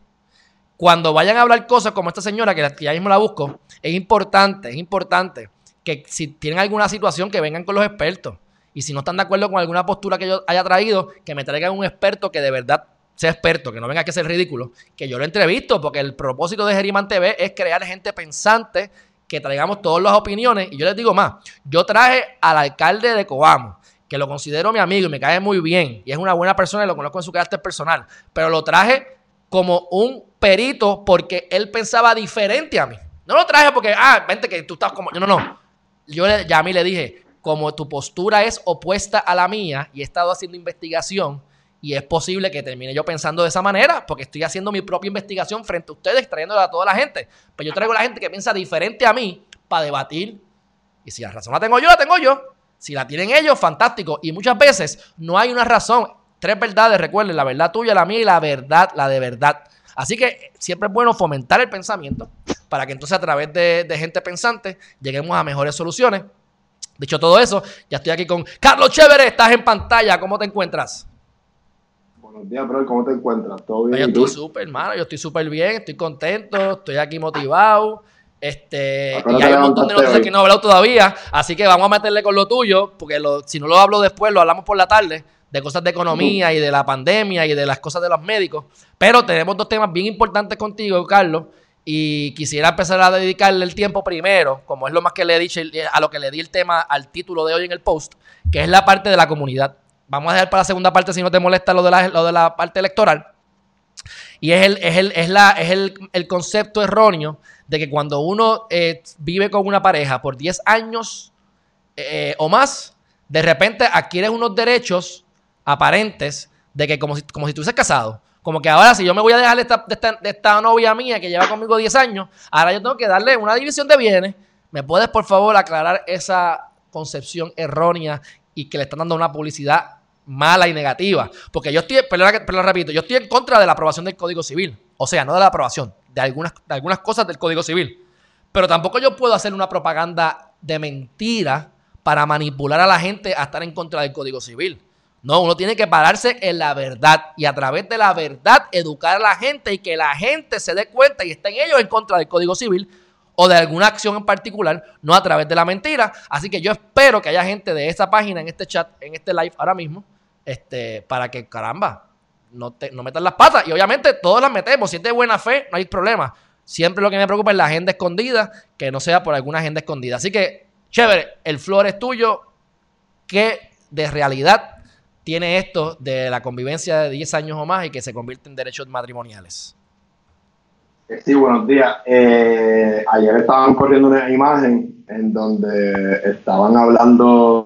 cuando vayan a hablar cosas como esta señora, que ya mismo la busco, es importante, es importante que si tienen alguna situación que vengan con los expertos. Y si no están de acuerdo con alguna postura que yo haya traído, que me traigan un experto que de verdad sea experto, que no venga a ser ridículo, que yo lo entrevisto, porque el propósito de Geriman TV es crear gente pensante, que traigamos todas las opiniones. Y yo les digo más, yo traje al alcalde de Coamo, que lo considero mi amigo y me cae muy bien, y es una buena persona y lo conozco en su carácter personal, pero lo traje como un perito porque él pensaba diferente a mí. No lo traje porque, ah, vente que tú estás como... No, no, no. Yo ya a mí le dije, como tu postura es opuesta a la mía y he estado haciendo investigación y es posible que termine yo pensando de esa manera porque estoy haciendo mi propia investigación frente a ustedes, trayéndola a toda la gente. Pero yo traigo a la gente que piensa diferente a mí para debatir. Y si la razón la tengo yo, la tengo yo. Si la tienen ellos, fantástico. Y muchas veces no hay una razón. Tres verdades, recuerden, la verdad tuya, la mía y la verdad, la de verdad. Así que siempre es bueno fomentar el pensamiento para que entonces a través de, de gente pensante lleguemos a mejores soluciones. Dicho todo eso, ya estoy aquí con Carlos Chévere, estás en pantalla, ¿cómo te encuentras? Buenos días, bro. ¿Cómo te encuentras? ¿Todo Yo bien? ¿Y tú? estoy súper, hermano, yo estoy súper bien, estoy contento, estoy aquí motivado. Este, ¿A qué hora y hay un montón de noticias hoy? que no he hablado todavía, así que vamos a meterle con lo tuyo, porque lo- si no lo hablo después, lo hablamos por la tarde, de cosas de economía y de la pandemia y de las cosas de los médicos. Pero tenemos dos temas bien importantes contigo, Carlos, y quisiera empezar a dedicarle el tiempo primero, como es lo más que le he dicho, a lo que le di el tema al título de hoy en el post, que es la parte de la comunidad. Vamos a dejar para la segunda parte si no te molesta lo de la, parte electoral. Y es el, es el, es el, concepto erróneo de que cuando uno eh, vive con una pareja por 10 años eh, o más, de repente adquieres unos derechos aparentes de que como si, como si estuvieses casado. Como que ahora si yo me voy a dejar de, esta, de esta novia mía que lleva conmigo 10 años, ahora yo tengo que darle una división de bienes. ¿Me puedes por favor aclarar esa concepción errónea y que le están dando una publicidad mala y negativa? Porque yo estoy, perdón, perdón, repito, yo estoy en contra de la aprobación del Código Civil. O sea, no de la aprobación, de algunas, de algunas cosas del Código Civil. Pero tampoco yo puedo hacer una propaganda de mentira para manipular a la gente a estar en contra del Código Civil. No, uno tiene que pararse en la verdad y a través de la verdad educar a la gente y que la gente se dé cuenta y estén ellos en contra del Código Civil o de alguna acción en particular, no a través de la mentira. Así que yo espero que haya gente de esta página, en este chat, en este live ahora mismo, este, para que, caramba, no, te, no metan las patas. Y obviamente todos las metemos. Si es de buena fe, no hay problema. Siempre lo que me preocupa es la agenda escondida, que no sea por alguna agenda escondida. Así que, chévere, el flor es tuyo. ¿Qué de realidad tiene esto de la convivencia de 10 años o más y que se convierte en derechos matrimoniales? Sí, buenos días. Eh, ayer estaban corriendo una imagen en donde estaban hablando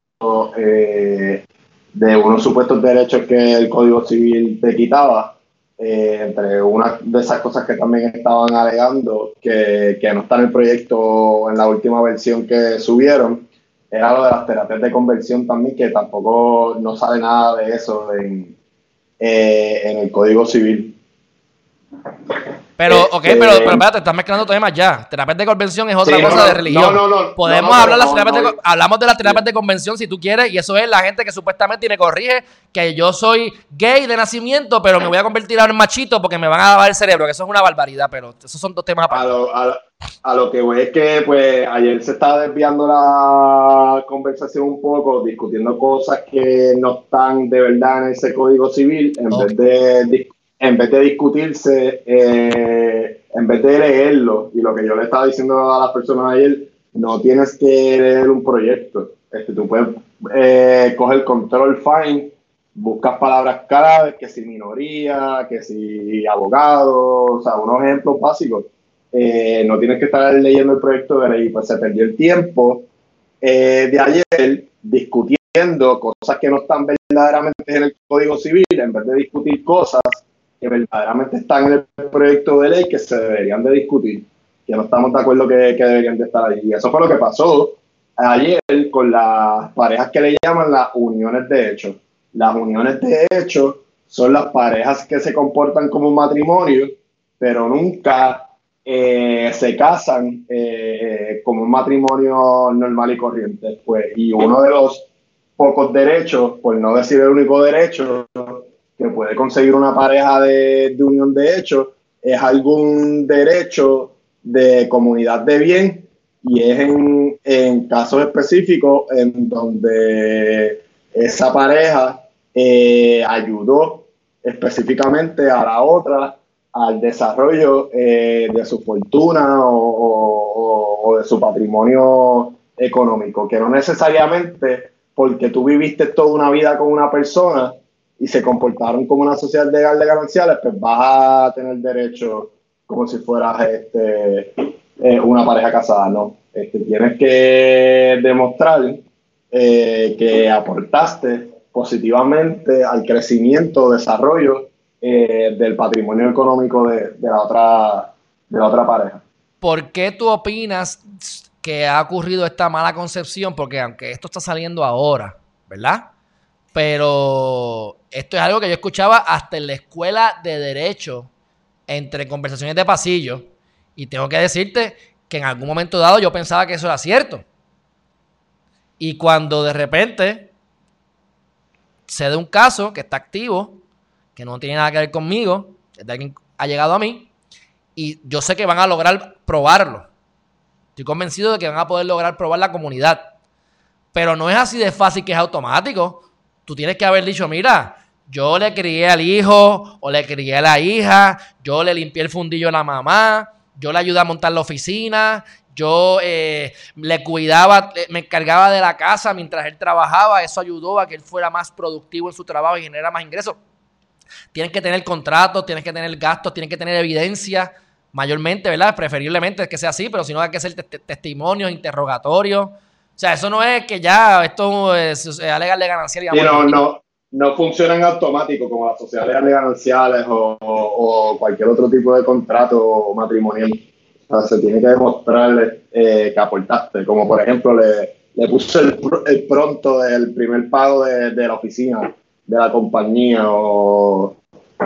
eh, de unos supuestos derechos que el Código Civil te quitaba. Eh, entre una de esas cosas que también estaban alegando que, que no está en el proyecto en la última versión que subieron, era lo de las terapias de conversión también, que tampoco no sale nada de eso en, eh, en el Código Civil. Pero, ok, pero, pero este, espérate, estás mezclando temas ya. Terapia de convención es otra cosa de religión. No, no, no. Podemos hablar las terapias de, hablamos de las terapias de convención si tú quieres, y eso es la gente que supuestamente me corrige que yo soy gay de nacimiento, pero me voy a convertir ahora en machito porque me van a lavar el cerebro, que eso es una barbaridad, pero esos son dos temas aparte. A lo, que voy es que, pues, ayer se estaba desviando la conversación un poco, discutiendo cosas que no están de verdad en ese código civil, en vez de en vez de discutirse, eh, en vez de leerlo, y lo que yo le estaba diciendo a las personas ayer, no tienes que leer un proyecto. Este, tú puedes eh, coger control fine, buscas palabras claves, que si minoría, que si abogado, o sea, unos ejemplos básicos. Eh, no tienes que estar leyendo el proyecto de ley, pues se perdió el tiempo de ayer discutiendo cosas que no están verdaderamente en el Código Civil, en vez de discutir cosas que verdaderamente están en el proyecto de ley que se deberían de discutir, que no estamos de acuerdo que, deberían de estar ahí. Y eso fue lo que pasó ayer con las parejas que le llaman las uniones de hecho. Las uniones de hecho son las parejas que se comportan como un matrimonio, pero nunca eh, se casan eh, como un matrimonio normal y corriente. Pues, y uno de los pocos derechos, por no decir el único derecho, que puede conseguir una pareja de, unión de hecho es algún derecho de comunidad de bien y es en, casos específicos en donde esa pareja eh, ayudó específicamente a la otra al desarrollo eh, de su fortuna o, de su patrimonio económico, que no necesariamente porque tú viviste toda una vida con una persona, y se comportaron como una sociedad legal de gananciales, pues vas a tener derecho como si fueras este, eh, una pareja casada, ¿no? Este, tienes que demostrar eh, que aportaste positivamente al crecimiento, desarrollo eh, del patrimonio económico de, la otra, de la otra pareja. ¿Por qué tú opinas que ha ocurrido esta mala concepción? Porque aunque esto está saliendo ahora, ¿verdad? Pero esto es algo que yo escuchaba hasta en la escuela de derecho, entre conversaciones de pasillo. Y tengo que decirte que en algún momento dado yo pensaba que eso era cierto. Y cuando de repente se da un caso que está activo, que no tiene nada que ver conmigo, de alguien ha llegado a mí, y yo sé que van a lograr probarlo. Estoy convencido de que van a poder lograr probar la comunidad. Pero no es así de fácil que es automático tú tienes que haber dicho, mira, yo le crié al hijo o le crié a la hija, yo le limpié el fundillo a la mamá, yo le ayudé a montar la oficina, yo eh, le cuidaba, me encargaba de la casa mientras él trabajaba, eso ayudó a que él fuera más productivo en su trabajo y generara más ingresos. Tienes que tener contratos, tienes que tener gastos, tienes que tener evidencia, mayormente, ¿verdad? Preferiblemente que sea así, pero si no hay que hacer testimonios, interrogatorios. O sea, eso no es que ya esto es, legal de gananciales. Sí, no, no, no funciona en automático como las sociedades de gananciales o, cualquier otro tipo de contrato matrimonial. O sea, se tiene que demostrarle eh, que aportaste. Como por ejemplo, le, le puse el, pronto del primer pago de, de, la oficina, de la compañía, o,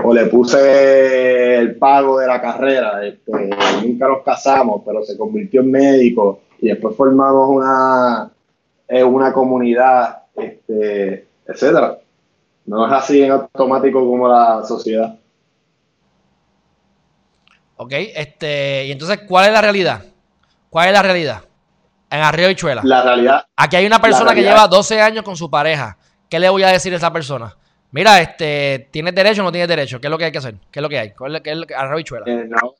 o le puse el pago de la carrera. Este, nunca nos casamos, pero se convirtió en médico y después formamos una, eh, una comunidad, este, etcétera. No es así en automático como la sociedad. Ok, este, y entonces, ¿cuál es la realidad? ¿Cuál es la realidad? En Arreo y Chuela. La realidad. Aquí hay una persona que lleva 12 años con su pareja. ¿Qué le voy a decir a esa persona? Mira, este, ¿tienes derecho o no tienes derecho? ¿Qué es lo que hay que hacer? ¿Qué es lo que hay? ¿Cuál es, el Arreo y Chuela? Eh, no,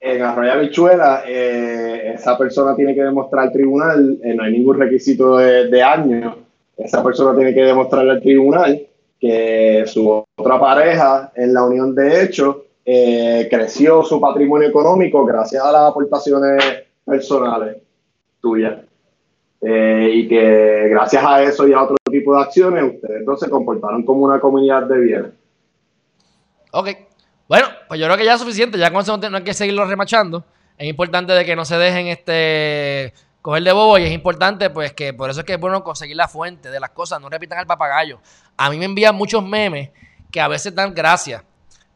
en Arroyo Habichuela, eh, esa persona tiene que demostrar al tribunal, eh, no hay ningún requisito de, de años, esa persona tiene que demostrarle al tribunal que su otra pareja en la unión de hecho eh, creció su patrimonio económico gracias a las aportaciones personales tuyas. y que gracias a eso y a otro tipo de acciones, ustedes dos se comportaron como una comunidad de bienes. Ok, bueno, pues yo creo que ya es suficiente, ya con no hay que seguirlo remachando. Es importante de que no se dejen este coger de bobo y es importante, pues que por eso es que es bueno conseguir la fuente de las cosas, no repitan el papagayo. A mí me envían muchos memes que a veces dan gracia,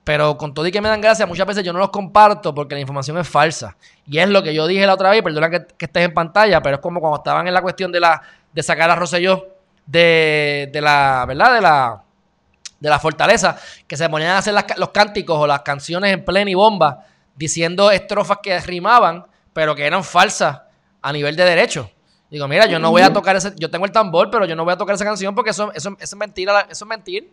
pero con todo y que me dan gracia, muchas veces yo no los comparto porque la información es falsa. Y es lo que yo dije la otra vez, perdona que, estés en pantalla, pero es como cuando estaban en la cuestión de la de sacar a Rosselló de, de la, ¿verdad? De la de la fortaleza, que se ponían a hacer los cánticos o las canciones en plena y bomba, diciendo estrofas que rimaban, pero que eran falsas a nivel de derecho. Digo, mira, yo no voy a tocar ese, yo tengo el tambor, pero yo no voy a tocar esa canción porque eso, eso, es mentira, eso es mentir.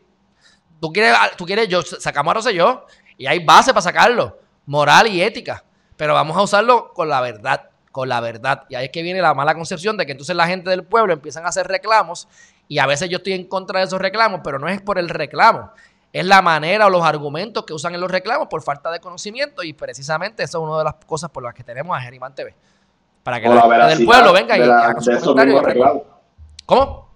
Tú quieres, ah, tú quieres, yo sacamos a Rosselló y hay base para sacarlo, moral y ética, pero vamos a usarlo con la verdad, con la verdad. Y ahí es que viene la mala concepción de que entonces la gente del pueblo empiezan a hacer reclamos y a veces yo estoy en contra de esos reclamos, pero no es por el reclamo. Es la manera o los argumentos que usan en los reclamos por falta de conocimiento y precisamente eso es una de las cosas por las que tenemos a Geriman TV. Para que la, gente del pueblo venga y haga sus comentarios. ¿Cómo?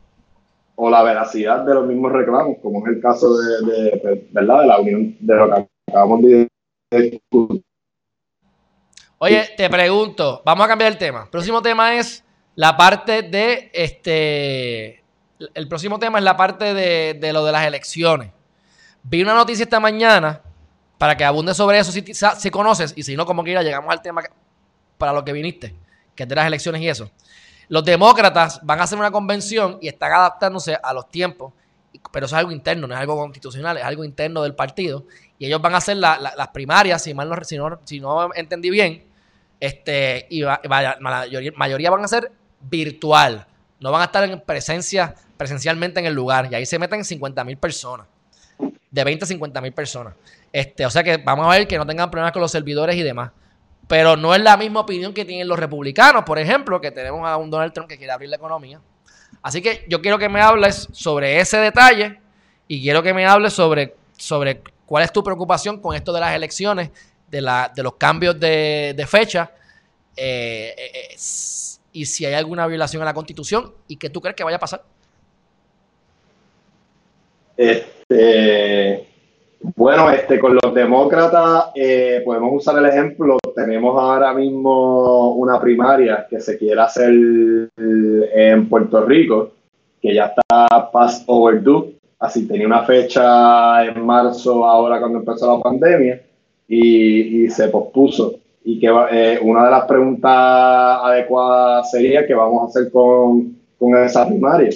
O la veracidad de los mismos reclamos, como es el caso de, ¿verdad? de la unión de lo que acabamos de discutir. Oye, te pregunto, vamos a cambiar el tema. Próximo tema es la parte de este el próximo tema es la parte de, lo de las elecciones. Vi una noticia esta mañana para que abunde sobre eso si, si conoces y si no, como quiera, llegamos al tema para lo que viniste, que es de las elecciones y eso. Los demócratas van a hacer una convención y están adaptándose a los tiempos, pero eso es algo interno, no es algo constitucional, es algo interno del partido. Y ellos van a hacer las primarias, si mal no, si no, si no entendí bien, este, y la mayoría van a ser virtual. No van a estar en presencia presencialmente en el lugar. Y ahí se meten 50 mil personas. De 20 a 50 mil personas. Este, o sea que vamos a ver que no tengan problemas con los servidores y demás. Pero no es la misma opinión que tienen los republicanos, por ejemplo, que tenemos a un Donald Trump que quiere abrir la economía. Así que yo quiero que me hables sobre ese detalle y quiero que me hables sobre, sobre cuál es tu preocupación con esto de las elecciones, de, la, de los cambios de, fecha. Eh, eh, eh, y si hay alguna violación a la constitución y qué tú crees que vaya a pasar. Este, bueno, este, con los demócratas eh, podemos usar el ejemplo. Tenemos ahora mismo una primaria que se quiere hacer en Puerto Rico, que ya está past overdue. Así tenía una fecha en marzo, ahora cuando empezó la pandemia, y, se pospuso. Y que eh, una de las preguntas adecuadas sería qué vamos a hacer con, con esa primaria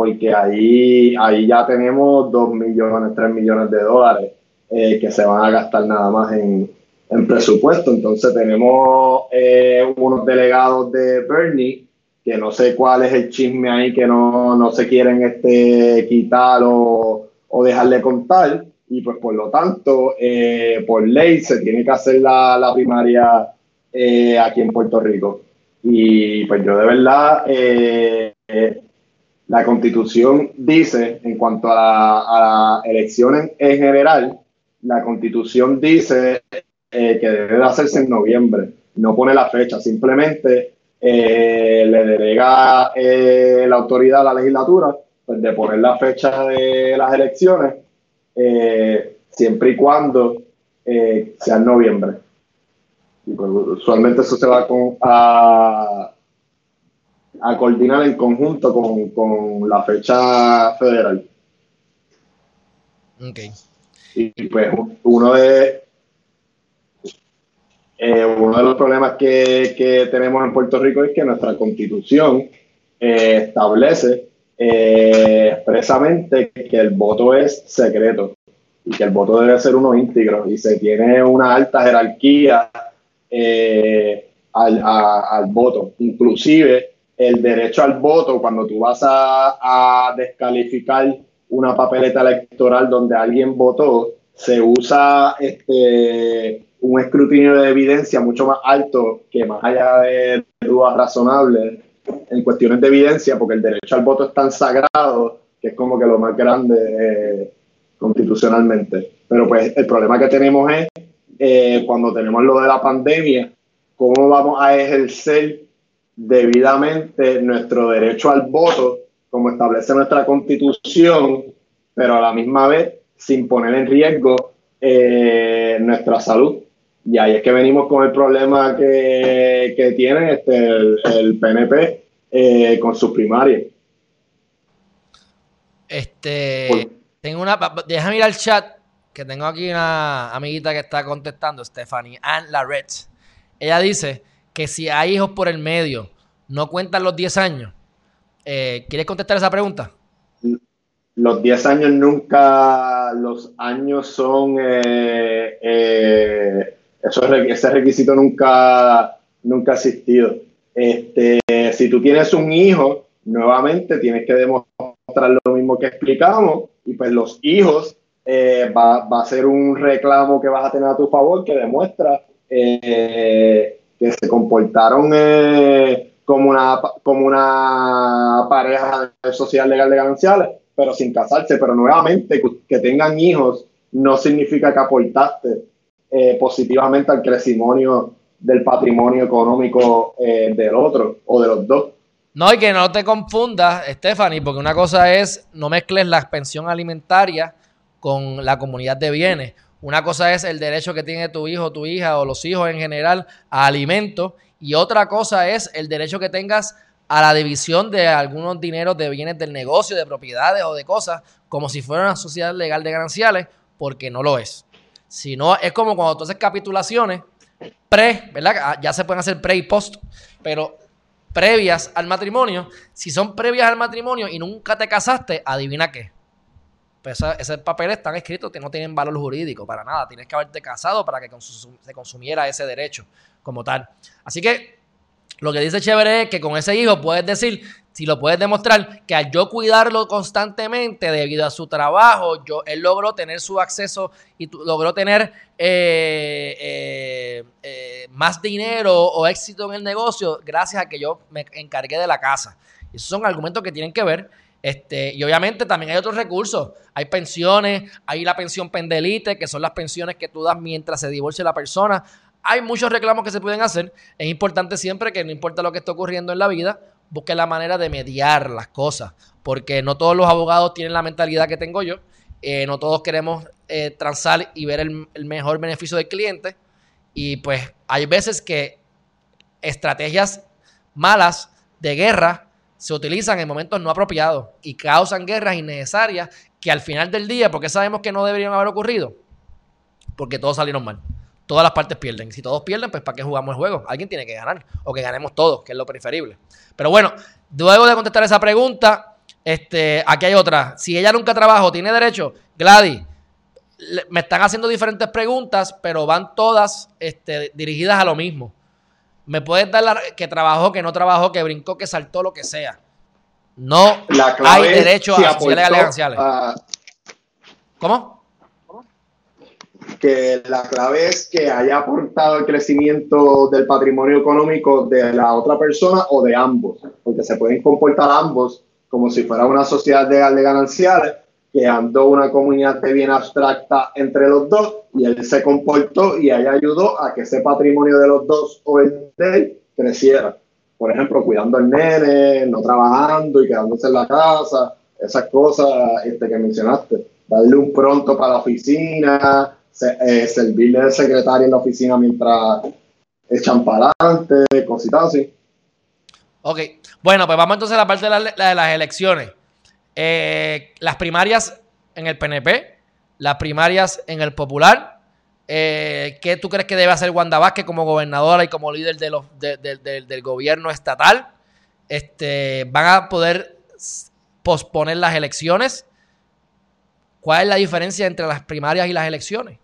porque ahí, ahí ya tenemos 2 millones, 3 millones de dólares eh, que se van a gastar nada más en, en presupuesto. Entonces tenemos eh, unos delegados de Bernie, que no sé cuál es el chisme ahí, que no, no se quieren este, quitar o, o dejarle contar. Y pues por lo tanto, eh, por ley se tiene que hacer la, la primaria aquí en Puerto Rico. Y pues yo de verdad la constitución dice, en cuanto a, las elecciones en general, la constitución dice eh, que debe hacerse en noviembre. No pone la fecha, simplemente eh, le delega eh, la autoridad a la legislatura pues, de poner la fecha de las elecciones siempre y cuando sea en noviembre. Pues, usualmente eso se va con, a, a coordinar en conjunto con, la fecha federal. Ok. Y, pues uno de eh, uno de los problemas que, tenemos en Puerto Rico es que nuestra constitución eh, establece eh, expresamente que el voto es secreto y que el voto debe ser uno íntegro y se tiene una alta jerarquía al, al voto. Inclusive el derecho al voto cuando tú vas a, descalificar una papeleta electoral donde alguien votó, se usa este, un escrutinio de evidencia mucho más alto que más allá de dudas razonables en cuestiones de evidencia, porque el derecho al voto es tan sagrado que es como que lo más grande eh, constitucionalmente. Pero pues el problema que tenemos es eh, cuando tenemos lo de la pandemia, cómo vamos a ejercer debidamente nuestro derecho al voto, como establece nuestra constitución, pero a la misma vez sin poner en riesgo eh, nuestra salud. Y ahí es que venimos con el problema que, que tiene este, el, PNP eh, con sus primarias. Este, tengo una, déjame mirar el chat, que tengo aquí una amiguita que está contestando, Stephanie Ann Larrett. Ella dice que si hay hijos por el medio, no cuentan los 10 años. Eh, ¿Quieres contestar esa pregunta? Los 10 años nunca, los años son, eh, eh, eso, ese requisito nunca, nunca ha existido. Este, si tú tienes un hijo, nuevamente tienes que demostrar lo mismo que explicamos y pues los hijos va, va, a ser un reclamo que vas a tener a tu favor que demuestra que se comportaron como una, como una pareja social legal de gananciales, pero sin casarse. Pero nuevamente, que, tengan hijos no significa que aportaste eh, positivamente al crecimiento del patrimonio económico eh, del otro o de los dos. No, y que no te confundas, Stephanie, porque una cosa es no mezcles la pensión alimentaria con la comunidad de bienes. Una cosa es el derecho que tiene tu hijo, tu hija o los hijos en general a alimentos y otra cosa es el derecho que tengas a la división de algunos dineros de bienes del negocio, de propiedades o de cosas, como si fuera una sociedad legal de gananciales, porque no lo es. Si no, es como cuando tú haces capitulaciones pre, ¿verdad? Ah, ya se pueden hacer pre y post, pero previas al matrimonio, si son previas al matrimonio y nunca te casaste, adivina qué. Pues esos papeles están escritos que no tienen valor jurídico para nada. Tienes que haberte casado para que se consumiera ese derecho como tal. Así que lo que dice Chévere es que con ese hijo puedes decir, si lo puedes demostrar, que al yo cuidarlo constantemente debido a su trabajo, yo, él logró tener su acceso y logró tener eh, eh, eh, más dinero o éxito en el negocio gracias a que yo me encargué de la casa. Esos son argumentos que tienen que ver. Este, y obviamente también hay otros recursos. Hay pensiones, hay la pensión pendelite, que son las pensiones que tú das mientras se divorcia la persona hay muchos reclamos que se pueden hacer. Es importante siempre que no importa lo que esté ocurriendo en la vida, busque la manera de mediar las cosas, porque no todos los abogados tienen la mentalidad que tengo yo, eh, no todos queremos eh, transar y ver el, mejor beneficio del cliente, y pues hay veces que estrategias malas de guerra se utilizan en momentos no apropiados y causan guerras innecesarias que al final del día, porque sabemos que no deberían haber ocurrido, porque todos salieron mal todas las partes pierden. Si todos pierden, pues ¿para qué jugamos el juego? Alguien tiene que ganar. O que ganemos todos, que es lo preferible. Pero bueno, luego de contestar esa pregunta, este, aquí hay otra. Si ella nunca trabajó, ¿tiene derecho? Gladys, me están haciendo diferentes preguntas, pero van todas este, dirigidas a lo mismo. Me puedes dar la, que trabajó, que no trabajó, que brincó, que saltó, lo que sea. No hay derecho a sociedades ¿Cómo? que la clave es que haya aportado el crecimiento del patrimonio económico de la otra persona o de ambos, porque se pueden comportar ambos como si fuera una sociedad legal de gananciales, creando una comunidad de bien abstracta entre los dos, y él se comportó y ella ayudó a que ese patrimonio de los dos o el de él creciera. Por ejemplo, cuidando al nene, no trabajando y quedándose en la casa, esas cosas este, que mencionaste. Darle un pronto para la oficina, eh, servirle de secretario en la oficina mientras echan para adelante, cositas así. Ok, bueno, pues vamos entonces a la parte de, las elecciones. Eh, las primarias en el PNP, las primarias en el Popular. Eh, ¿Qué tú crees que debe hacer Wanda Vázquez como gobernadora y como líder de los, del gobierno estatal? Este, ¿Van a poder posponer las elecciones? ¿Cuál es la diferencia entre las primarias y las elecciones?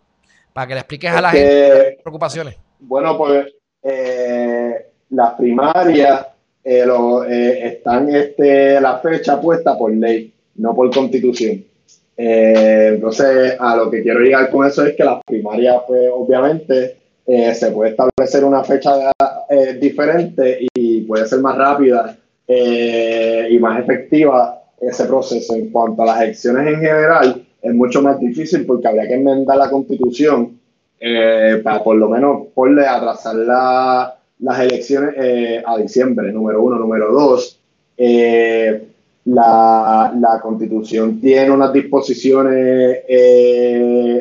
Para que le expliques a la gente preocupaciones. Bueno, pues eh, las primarias eh, eh, están este, la fecha puesta por ley, no por constitución. Entonces, a lo que quiero llegar con eso es que las primarias, pues obviamente, se puede establecer una fecha diferente y puede ser más rápida y más efectiva ese proceso. En cuanto a las elecciones en general, es mucho más difícil porque habría que enmendar la constitución eh, para por lo menos atrasar las elecciones eh, a diciembre, número uno. Número dos, eh, la, la, constitución tiene unas disposiciones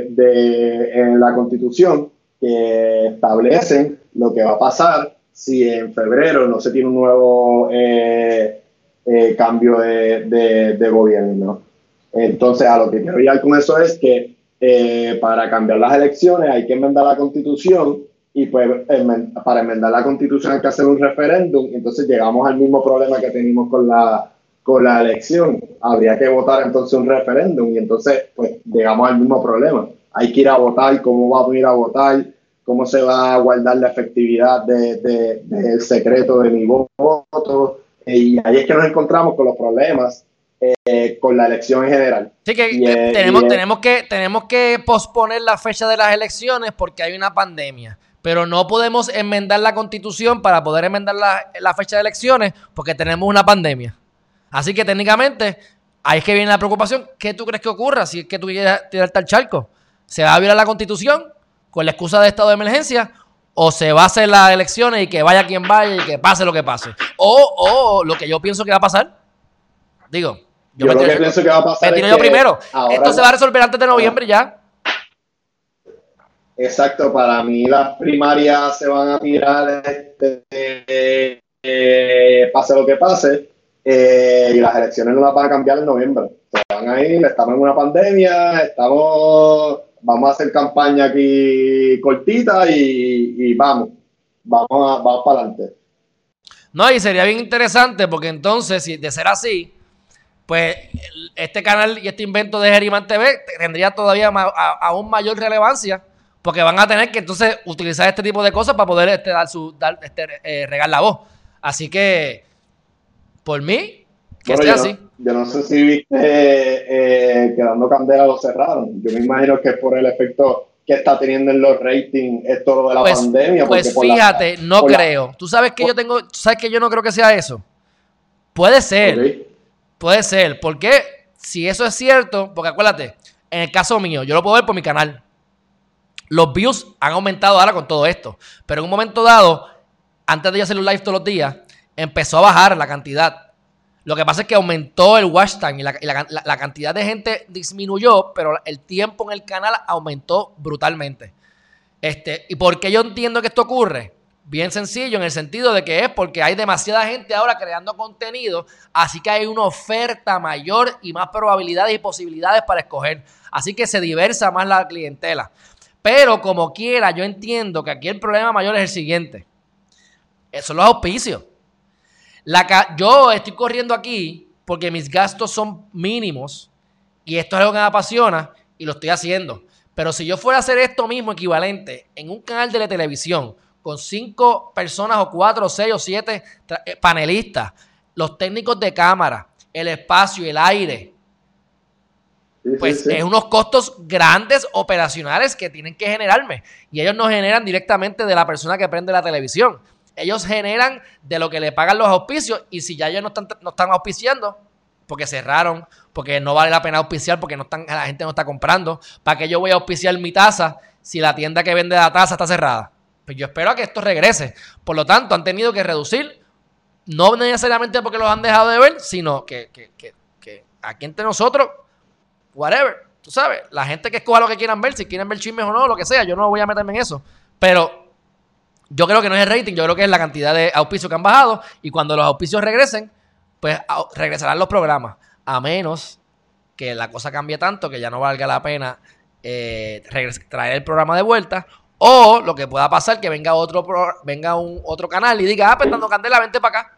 de, en la constitución que que establecen lo que va a pasar si en febrero no se tiene un nuevo eh, eh, cambio de, de, gobierno. Entonces, a lo que quiero llegar con eso es que eh, para cambiar las elecciones hay que enmendar la constitución y pues para enmendar la constitución hay que hacer un referéndum. Entonces llegamos al mismo problema que tenemos con la, con la elección. Habría que votar entonces un referéndum y entonces pues llegamos al mismo problema. Hay que ir a votar, cómo va a ir a votar, cómo se va a guardar la efectividad del de, secreto de mi voto. Y ahí es que nos encontramos con los problemas eh, con la elección en general. Sí, que tenemos, tenemos, que tenemos que posponer la fecha de las elecciones porque hay una pandemia. Pero no podemos enmendar la constitución para poder enmendar la, la fecha de elecciones porque tenemos una pandemia. Así que técnicamente, ahí es que viene la preocupación. ¿Qué tú crees que ocurra si es que tú quieres tirarte al charco? ¿Se va a violar la constitución con la excusa de estado de emergencia? ¿O se va a hacer las elecciones y que vaya quien vaya y que pase lo que pase? O, o lo que yo pienso que va a pasar. Digo, yo, lo que pienso que va a pasar. Me tiro yo primero. Esto se va a resolver antes de noviembre ya. Exacto, para mí las primarias se van a tirar este, eh, pase lo que pase, eh, y las elecciones no las van a cambiar en noviembre. Se van a estamos en una pandemia, estamos, vamos a hacer campaña aquí cortita y, vamos, vamos, a, vamos para adelante. No, y sería bien interesante porque entonces, si de ser así, pues este canal y este invento de Geriman TV tendría todavía aún mayor relevancia porque van a tener que entonces utilizar este tipo de cosas para poder este, dar su, dar, este, eh, regar la voz. Así que, por mí, que esté así. yo no sé si viste eh, Quedando Candela lo cerraron. Yo me imagino que es por el efecto que está teniendo en los ratings esto de la pues, pandemia. Pues fíjate, no creo. Tú sabes que yo tengo, sabes que yo no creo que sea eso. Puede ser. Puede ser. Porque si eso es cierto, porque acuérdate, en el caso mío, yo lo puedo ver por mi canal. Los views han aumentado ahora con todo esto. Pero en un momento dado, antes de yo hacer un live todos los días, empezó a bajar la cantidad. Lo que pasa es que aumentó el watch time y la, cantidad de gente disminuyó, pero el tiempo en el canal aumentó brutalmente. Este, ¿Y por qué yo entiendo que esto ocurre? Bien sencillo, en el sentido de que es porque hay demasiada gente ahora creando contenido, así que hay una oferta mayor y más probabilidades y posibilidades para escoger. Así que se diversa más la clientela. Pero como quiera, yo entiendo que aquí el problema mayor es el siguiente. Son los auspicios. La yo estoy corriendo aquí porque mis gastos son mínimos y esto es algo que me apasiona y lo estoy haciendo. Pero si yo fuera a hacer esto mismo equivalente en un canal de televisión con cinco personas o cuatro o seis o siete eh, panelistas, los técnicos de cámara, el espacio, el aire, pues es unos costos grandes operacionales que tienen que generarme. Y ellos no generan directamente de la persona que prende la televisión ellos generan de lo que le pagan los auspicios y si ya ellos no están, no están auspiciando, porque cerraron, porque no vale la pena auspiciar, porque no están, la gente no está comprando, ¿para qué yo voy a auspiciar mi taza si la tienda que vende la taza está cerrada? Pues yo espero a que esto regrese. Por lo tanto, han tenido que reducir, no necesariamente porque los han dejado de ver, sino que, que, que, que aquí entre nosotros, whatever, tú sabes, la gente que escoja lo que quieran ver, si quieren ver chismes o no, lo que sea, yo no voy a meterme en eso. Pero yo creo que no es el rating, yo creo que es la cantidad de auspicios que han bajado y cuando los auspicios regresen, pues regresarán los programas. A menos que la cosa cambie tanto que ya no valga la pena eh, traer el programa de vuelta. O lo que pueda pasar, que venga otro, venga un otro canal y diga, ah, pues Candela, vente para acá.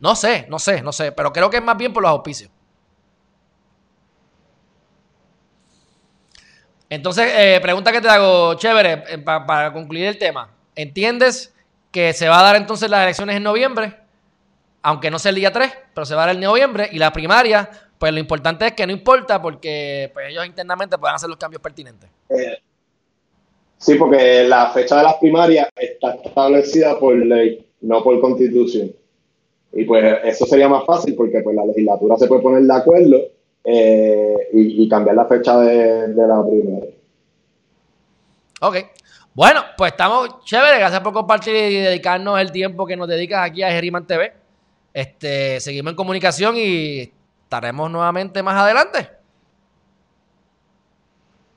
No sé, no sé, no sé. Pero creo que es más bien por los auspicios. Entonces, eh, pregunta que te hago, chévere, eh, para concluir el tema. ¿Entiendes que se va a dar entonces las elecciones en noviembre? Aunque no sea el día 3, pero se va a dar en noviembre. Y la primaria, pues lo importante es que no importa porque pues, ellos internamente pueden hacer los cambios pertinentes. Eh, sí, porque la fecha de las primarias está establecida por ley, no por constitución. Y pues eso sería más fácil porque pues la legislatura se puede poner de acuerdo eh, y, cambiar la fecha de, de la primaria. Ok. Bueno, pues estamos chévere. Gracias por compartir y dedicarnos el tiempo que nos dedicas aquí a Geriman TV. Este, seguimos en comunicación y estaremos nuevamente más adelante.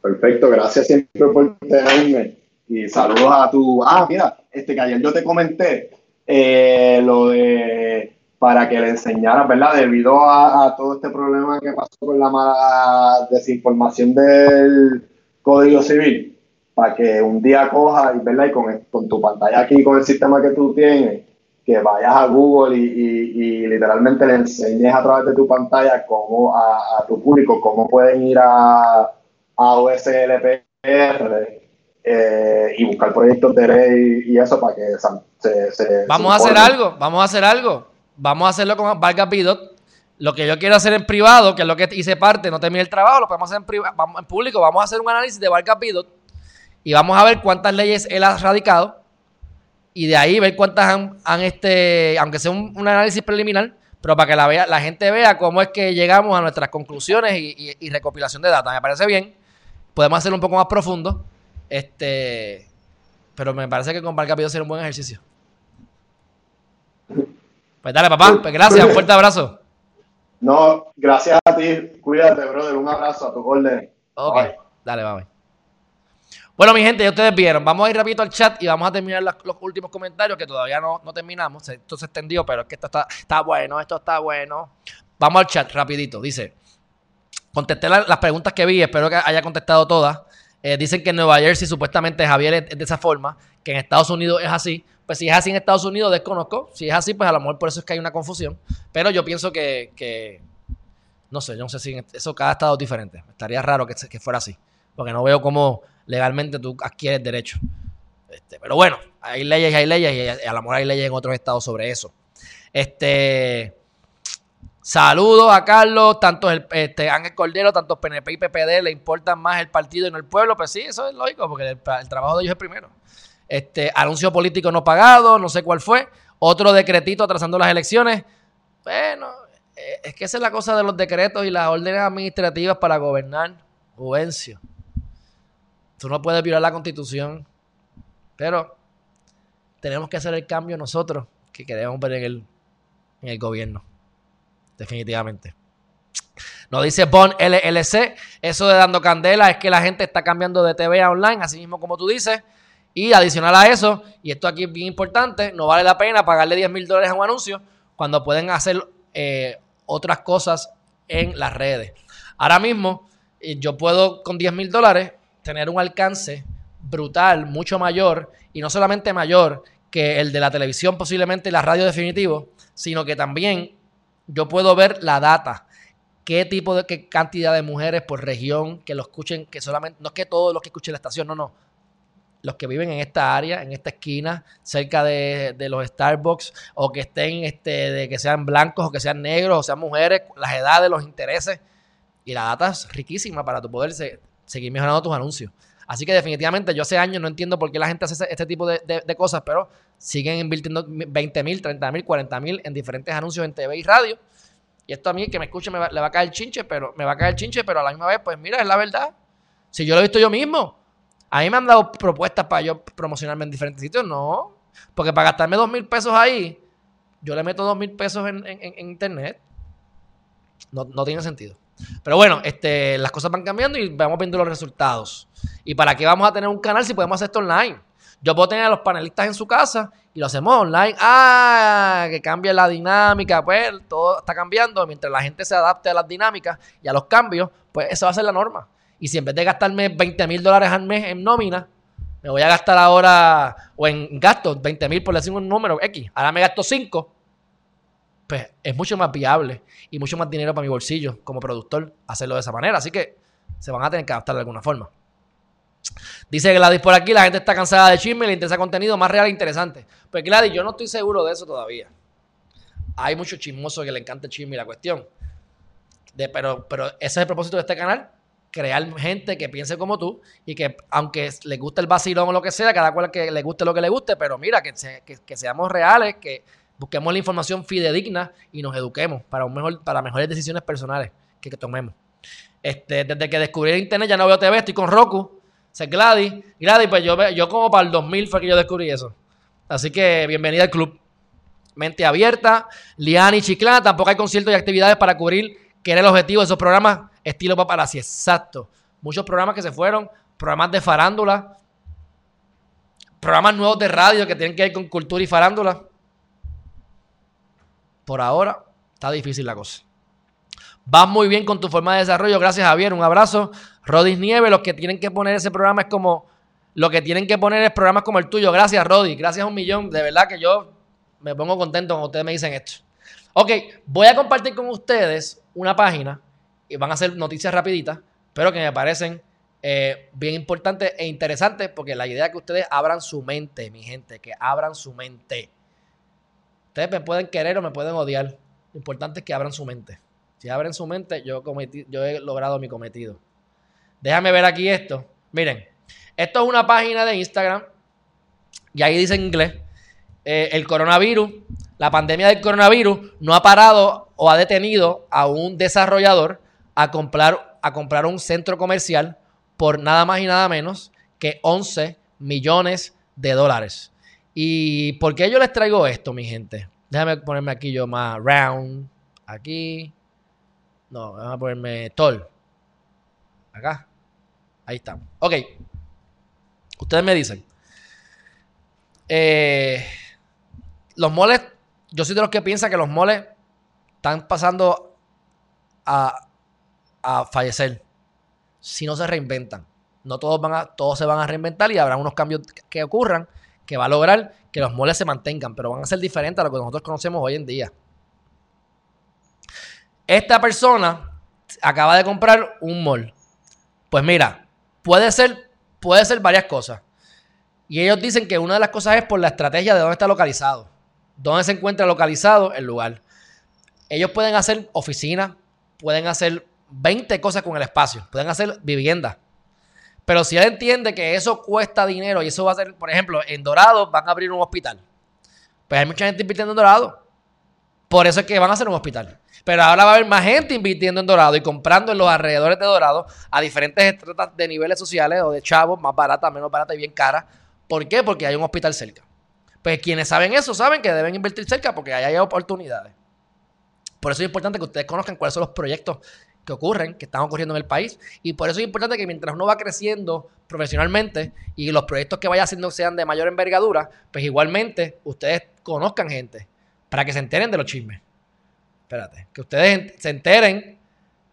Perfecto, gracias siempre por tenerme. Y saludos a tu. Ah, mira, este que ayer yo te comenté eh, lo de. Para que le enseñaras, ¿verdad? Debido a, todo este problema que pasó con la mala desinformación del Código Civil, para que un día cojas, ¿verdad? Y con, con tu pantalla aquí, con el sistema que tú tienes, que vayas a Google y, literalmente le enseñes a través de tu pantalla cómo a, tu público cómo pueden ir a, a OSLPR eh, y buscar proyectos de ley y eso para que se, vamos a hacer algo vamos a hacer algo. Vamos a hacerlo con Vargas Bidot lo que yo quiero hacer en privado que es lo que hice parte no terminé el trabajo lo podemos hacer en, vamos, en público vamos a hacer un análisis de Vargas Bidot y vamos a ver cuántas leyes él ha radicado y de ahí ver cuántas han, este, aunque sea un, análisis preliminar, pero para que la, vea, la gente vea cómo es que llegamos a nuestras conclusiones y, recopilación de datos. Me parece bien. Podemos hacerlo un poco más profundo. Este, pero me parece que con Valcapillo sería un buen ejercicio. Pues dale, papá. Pues gracias. Un fuerte abrazo. No, gracias a ti. Cuídate, brother. Un abrazo a tu orden. Ok. Dale, bye. Bueno, mi gente, ya ustedes vieron. Vamos a ir rapidito al chat y vamos a terminar los últimos comentarios que todavía no, terminamos. Esto se extendió, pero es que esto está, está bueno, esto está bueno. Vamos al chat rapidito. Dice, contesté las preguntas que vi, espero que haya contestado todas. Eh, dicen que en Nueva Jersey supuestamente Javier es, de esa forma, que en Estados Unidos es así. Pues si es así en Estados Unidos, desconozco. Si es así, pues a lo mejor por eso es que hay una confusión. Pero yo pienso que, no sé, yo no sé si eso cada estado es diferente. Estaría raro que, que fuera así, porque no veo cómo legalmente tú adquieres derecho. Este, pero bueno, hay leyes y hay leyes y a lo mejor hay leyes en otros estados sobre eso. Este, saludos a Carlos, tanto el, este, Ángel Cordero, tanto PNP y PPD le importan más el partido y no el pueblo. Pues sí, eso es lógico, porque el, trabajo de ellos es primero. Este, anuncio político no pagado, no sé cuál fue. Otro decretito atrasando las elecciones. Bueno, eh, es que esa es la cosa de los decretos y las órdenes administrativas para gobernar. Juvencio. Tú no puedes violar la constitución, pero tenemos que hacer el cambio nosotros que queremos ver en el, en el gobierno. Definitivamente. Nos dice Bon LLC, eso de dando candela es que la gente está cambiando de TV a online, así mismo como tú dices. Y adicional a eso, y esto aquí es bien importante, no vale la pena pagarle 10 mil dólares a un anuncio cuando pueden hacer eh, otras cosas en las redes. Ahora mismo, eh, yo puedo con 10 mil dólares tener un alcance brutal, mucho mayor, y no solamente mayor que el de la televisión, posiblemente la radio definitivo, sino que también yo puedo ver la data, qué tipo de qué cantidad de mujeres por región que lo escuchen, que solamente, no es que todos los que escuchen la estación, no, no. Los que viven en esta área, en esta esquina, cerca de, los Starbucks, o que estén, este, de que sean blancos, o que sean negros, o sean mujeres, las edades, los intereses. Y la data es riquísima para tu poder seguir mejorando tus anuncios. Así que definitivamente yo hace años no entiendo por qué la gente hace este tipo de, cosas, pero siguen invirtiendo 20 mil, 30 mil, 40 mil en diferentes anuncios en TV y radio. Y esto a mí, que me escuche, me le va a caer chinche, pero me va a caer chinche, pero a la misma vez, pues mira, es la verdad. Si yo lo he visto yo mismo, a mí me han dado propuestas para yo promocionarme en diferentes sitios, no. Porque para gastarme dos mil pesos ahí, yo le meto dos mil pesos en, internet. No, no tiene sentido. Pero bueno, este, las cosas van cambiando y vamos viendo los resultados. ¿Y para qué vamos a tener un canal si podemos hacer esto online? Yo puedo tener a los panelistas en su casa y lo hacemos online. Ah, que cambie la dinámica, pues todo está cambiando. Mientras la gente se adapte a las dinámicas y a los cambios, pues esa va a ser la norma. Y si en vez de gastarme 20 mil dólares al mes en nómina, me voy a gastar ahora, o en gastos, 20 mil por decir un número X, ahora me gasto 5, pues es mucho más viable y mucho más dinero para mi bolsillo como productor hacerlo de esa manera. Así que se van a tener que adaptar de alguna forma. Dice Gladys por aquí, la gente está cansada de chisme, le interesa contenido más real e interesante. Pues Gladys, yo no estoy seguro de eso todavía. Hay muchos chismosos que le encanta el chisme y la cuestión. Pero, pero ese es el propósito de este canal, crear gente que piense como tú y que aunque le guste el vacilón o lo que sea, cada cual que le guste lo que le guste, pero mira, que seamos reales, que busquemos la información fidedigna y nos eduquemos para, un mejor, para mejores decisiones personales que, tomemos. Este, desde que descubrí el internet ya no veo TV, estoy con Roku. Se Gladys. Gladys, pues yo, yo como para el 2000 fue que yo descubrí eso. Así que bienvenida al club. Mente abierta. Liani Chiclana, tampoco hay conciertos y actividades para cubrir que era el objetivo de esos programas estilo paparazzi. Exacto. Muchos programas que se fueron, programas de farándula. Programas nuevos de radio que tienen que ver con cultura y farándula. Por ahora está difícil la cosa. Vas muy bien con tu forma de desarrollo. Gracias, Javier. Un abrazo. Rodis Nieve, los que tienen que poner ese programa es como. Lo que tienen que poner es programas como el tuyo. Gracias, Rodi. Gracias a un millón. De verdad que yo me pongo contento cuando ustedes me dicen esto. Ok, voy a compartir con ustedes una página y van a ser noticias rapiditas, pero que me parecen eh, bien importantes e interesantes porque la idea es que ustedes abran su mente, mi gente, que abran su mente. Ustedes me pueden querer o me pueden odiar. Lo importante es que abran su mente. Si abren su mente, yo, he logrado mi cometido. Déjame ver aquí esto. Miren, esto es una página de Instagram y ahí dice en inglés, eh, el coronavirus, la pandemia del coronavirus no ha parado o ha detenido a un desarrollador a comprar, a comprar un centro comercial por nada más y nada menos que 11 millones de dólares. ¿Y por qué yo les traigo esto, mi gente? Déjame ponerme aquí yo más round. Aquí. No, vamos a ponerme tall. Acá. Ahí está. Ok. Ustedes me dicen. Eh, los moles. Yo soy de los que piensan que los moles están pasando a, a fallecer si no se reinventan. No todos, van a, todos se van a reinventar y habrá unos cambios que ocurran que va a lograr que los moles se mantengan, pero van a ser diferentes a lo que nosotros conocemos hoy en día. Esta persona acaba de comprar un mall. Pues mira, puede ser, puede ser varias cosas. Y ellos dicen que una de las cosas es por la estrategia de dónde está localizado. Dónde se encuentra localizado el lugar. Ellos pueden hacer oficinas, pueden hacer 20 cosas con el espacio. Pueden hacer vivienda. Pero si él entiende que eso cuesta dinero y eso va a ser, por ejemplo, en Dorado van a abrir un hospital. Pues hay mucha gente invirtiendo en Dorado. Por eso es que van a hacer un hospital. Pero ahora va a haber más gente invirtiendo en Dorado y comprando en los alrededores de Dorado a diferentes estratas de niveles sociales o de chavos, más barata, menos barata y bien cara. ¿Por qué? Porque hay un hospital cerca. Pues quienes saben eso saben que deben invertir cerca porque ahí hay oportunidades. Por eso es importante que ustedes conozcan cuáles son los proyectos que ocurren, que están ocurriendo en el país. Y por eso es importante que mientras uno va creciendo profesionalmente y los proyectos que vaya haciendo sean de mayor envergadura, pues igualmente ustedes conozcan gente para que se enteren de los chismes. Espérate, que ustedes se enteren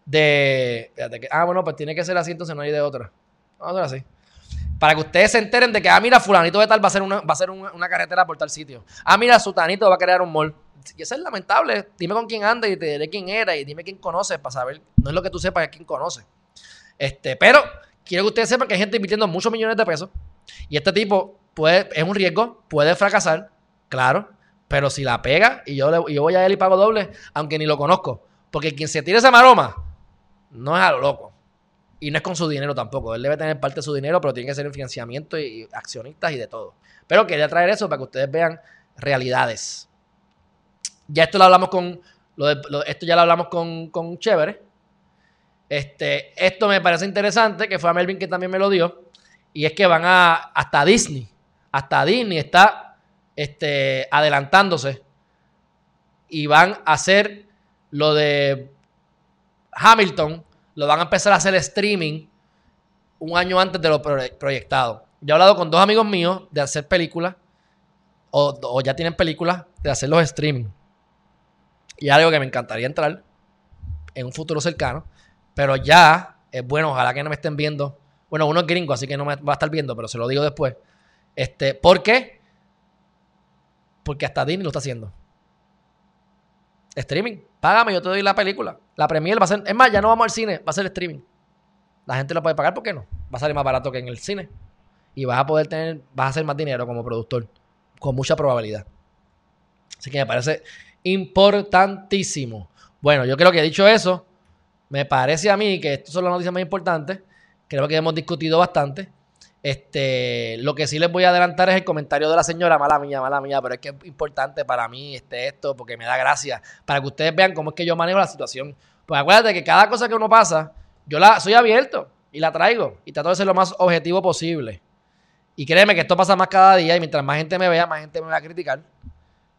de... Espérate, que, ah, bueno, pues tiene que ser así, entonces no hay de otra. Vamos a hacer así. Para que ustedes se enteren de que, ah, mira, fulanito de tal va a ser una, va a ser una, carretera por tal sitio. Ah, mira, sutanito va a crear un mall y eso es lamentable. Dime con quién anda y te diré quién era y dime quién conoce para saber. No es lo que tú sepas, es quién conoce. Este, pero quiero que ustedes sepan que hay gente invirtiendo muchos millones de pesos y este tipo puede, es un riesgo, puede fracasar, claro, pero si la pega y yo, le, yo voy a él y pago doble, aunque ni lo conozco, porque quien se tire esa maroma no es a lo loco. Y no es con su dinero tampoco. Él debe tener parte de su dinero, pero tiene que ser en financiamiento y accionistas y de todo. Pero quería traer eso para que ustedes vean realidades. Ya esto lo hablamos con. esto ya lo hablamos con, con Chévere. Este, esto me parece interesante, que fue a Melvin que también me lo dio. Y es que van a. Hasta Disney. Hasta Disney está este, adelantándose. Y van a hacer lo de Hamilton. Lo van a empezar a hacer streaming un año antes de lo proyectado. Yo he hablado con dos amigos míos de hacer películas. O, o ya tienen películas de hacer los streaming. Y algo que me encantaría entrar en un futuro cercano. Pero ya es bueno, ojalá que no me estén viendo. Bueno, uno es gringo, así que no me va a estar viendo, pero se lo digo después. Este, ¿Por qué? Porque hasta Disney lo está haciendo. Streaming. Págame, yo te doy la película. La premier va a ser. Es más, ya no vamos al cine, va a ser streaming. La gente lo puede pagar, ¿por qué no? Va a salir más barato que en el cine. Y vas a poder tener, vas a hacer más dinero como productor. Con mucha probabilidad. Así que me parece importantísimo. Bueno, yo creo que dicho eso, me parece a mí que estas son las noticias más importantes. Creo que hemos discutido bastante. Este, lo que sí les voy a adelantar es el comentario de la señora, mala mía, mala mía, pero es que es importante para mí este, esto, porque me da gracia, para que ustedes vean cómo es que yo manejo la situación. Pues acuérdate que cada cosa que uno pasa, yo la soy abierto y la traigo y trato de ser lo más objetivo posible. Y créeme que esto pasa más cada día y mientras más gente me vea, más gente me va a criticar.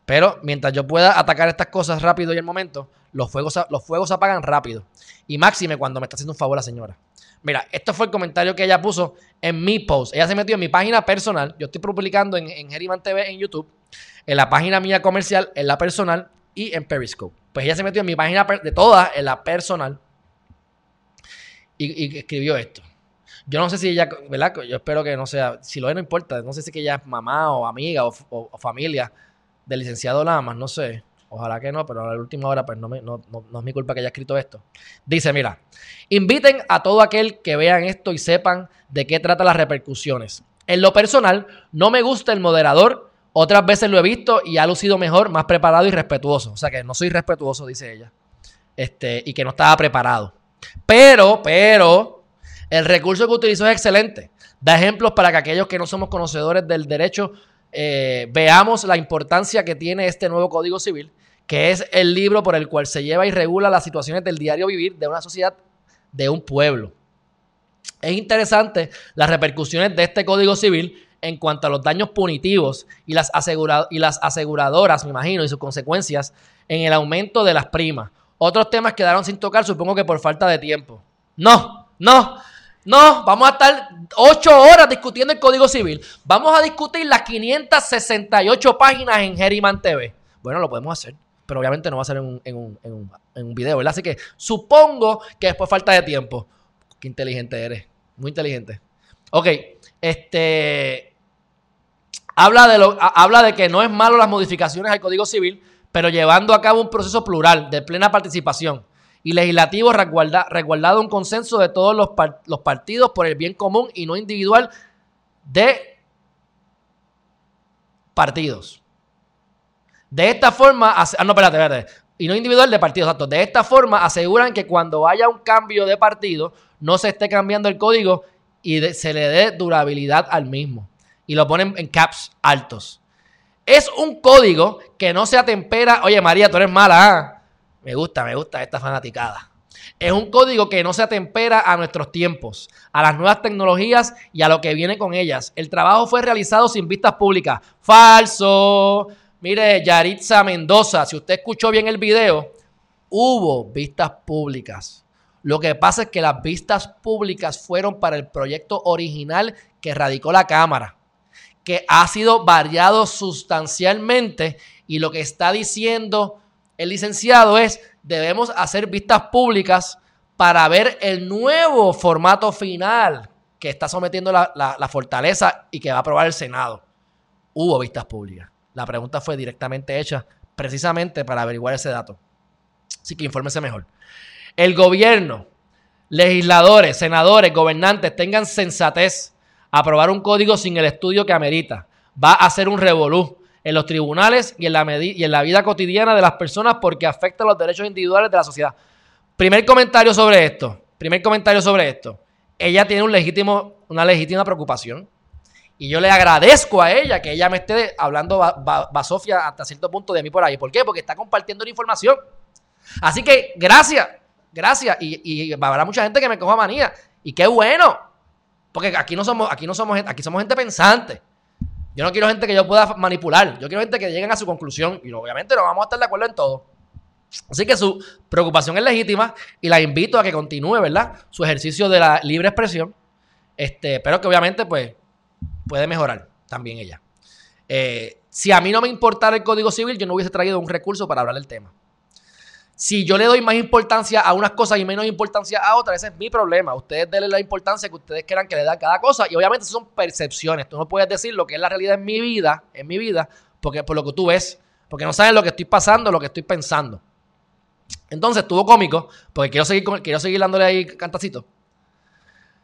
Pero mientras yo pueda atacar estas cosas rápido y el momento, los fuegos, los fuegos apagan rápido. Y máxime cuando me está haciendo un favor la señora. Mira, esto fue el comentario que ella puso en mi post. Ella se metió en mi página personal. Yo estoy publicando en, Geriman TV en YouTube, en la página mía comercial, en la personal y en Periscope. Pues ella se metió en mi página de todas, en la personal, y, escribió esto. Yo no sé si ella, ¿verdad? Yo espero que no sea, si lo es, no importa. No sé si ella es mamá o amiga o, familia del licenciado Lamas, no sé. Ojalá que no, pero a la última hora, pues no, no, es mi culpa que haya escrito esto. Dice, mira, inviten a todo aquel que vean esto y sepan de qué trata las repercusiones. En lo personal, no me gusta el moderador. Otras veces lo he visto y ha lucido mejor, más preparado y respetuoso. O sea que no soy respetuoso, dice ella. Este, y que no estaba preparado. Pero, pero, el recurso que utilizó es excelente. Da ejemplos para que aquellos que no somos conocedores del derecho eh, veamos la importancia que tiene este nuevo Código Civil, que es el libro por el cual se lleva y regula las situaciones del diario vivir de una sociedad, de un pueblo. Es interesante las repercusiones de este Código Civil en cuanto a los daños punitivos y las, y las aseguradoras, me imagino, y sus consecuencias en el aumento de las primas. Otros temas quedaron sin tocar, supongo que por falta de tiempo. No, no, no, vamos a estar ocho horas discutiendo el Código Civil. Vamos a discutir las 568 páginas en Geriman TV. Bueno, lo podemos hacer, pero obviamente no va a ser en un, en un, en un, en un video, ¿verdad? Así que supongo que es por falta de tiempo. Qué inteligente eres, muy inteligente. Ok, este... Habla de, lo, habla de que no es malo las modificaciones al Código Civil, pero llevando a cabo un proceso plural de plena participación y legislativo resguardado un consenso de todos los, los partidos por el bien común y no individual de partidos. De esta forma, ah, no, espérate, espérate, y no individual de partidos, exacto. De esta forma aseguran que cuando haya un cambio de partido, no se esté cambiando el código y se le dé durabilidad al mismo. Y lo ponen en caps altos. Es un código que no se atempera. Oye, María, tú eres mala. ¿ah? Me gusta, me gusta esta fanaticada. Es un código que no se atempera a nuestros tiempos, a las nuevas tecnologías y a lo que viene con ellas. El trabajo fue realizado sin vistas públicas. Falso. Mire, Yaritza Mendoza, si usted escuchó bien el video, hubo vistas públicas. Lo que pasa es que las vistas públicas fueron para el proyecto original que radicó la Cámara que ha sido variado sustancialmente y lo que está diciendo el licenciado es debemos hacer vistas públicas para ver el nuevo formato final que está sometiendo la, fortaleza y que va a aprobar el Senado. Hubo vistas públicas. La pregunta fue directamente hecha precisamente para averiguar ese dato. Así que infórmese mejor. El gobierno, legisladores, senadores, gobernantes tengan sensatez aprobar un código sin el estudio que amerita. Va a ser un revolú en los tribunales y en, la y en la vida cotidiana de las personas porque afecta los derechos individuales de la sociedad. Primer comentario sobre esto. Primer comentario sobre esto. Ella tiene un legítimo, una legítima preocupación. Y yo le agradezco a ella que ella me esté hablando basofia hasta cierto punto de mí por ahí. ¿Por qué? Porque está compartiendo la información. Así que gracias, gracias. Y, y habrá mucha gente que me coja manía. Y qué bueno. Porque aquí no somos, aquí no somos, aquí somos gente pensante. Yo no quiero gente que yo pueda manipular. Yo quiero gente que lleguen a su conclusión. Y obviamente no vamos a estar de acuerdo en todo. Así que su preocupación es legítima y la invito a que continúe, ¿verdad? Su ejercicio de la libre expresión. Este, pero que obviamente, pues, puede mejorar también ella. Eh, si a mí no me importara el Código Civil, yo no hubiese traído un recurso para hablar del tema. Si yo le doy más importancia a unas cosas y menos importancia a otras, ese es mi problema. Ustedes denle la importancia que ustedes quieran que le da cada cosa. Y obviamente son percepciones. Tú no puedes decir lo que es la realidad en mi vida, en mi vida, porque por lo que tú ves, porque no sabes lo que estoy pasando, lo que estoy pensando. Entonces estuvo cómico, porque quiero seguir, quiero seguir dándole ahí cantacito.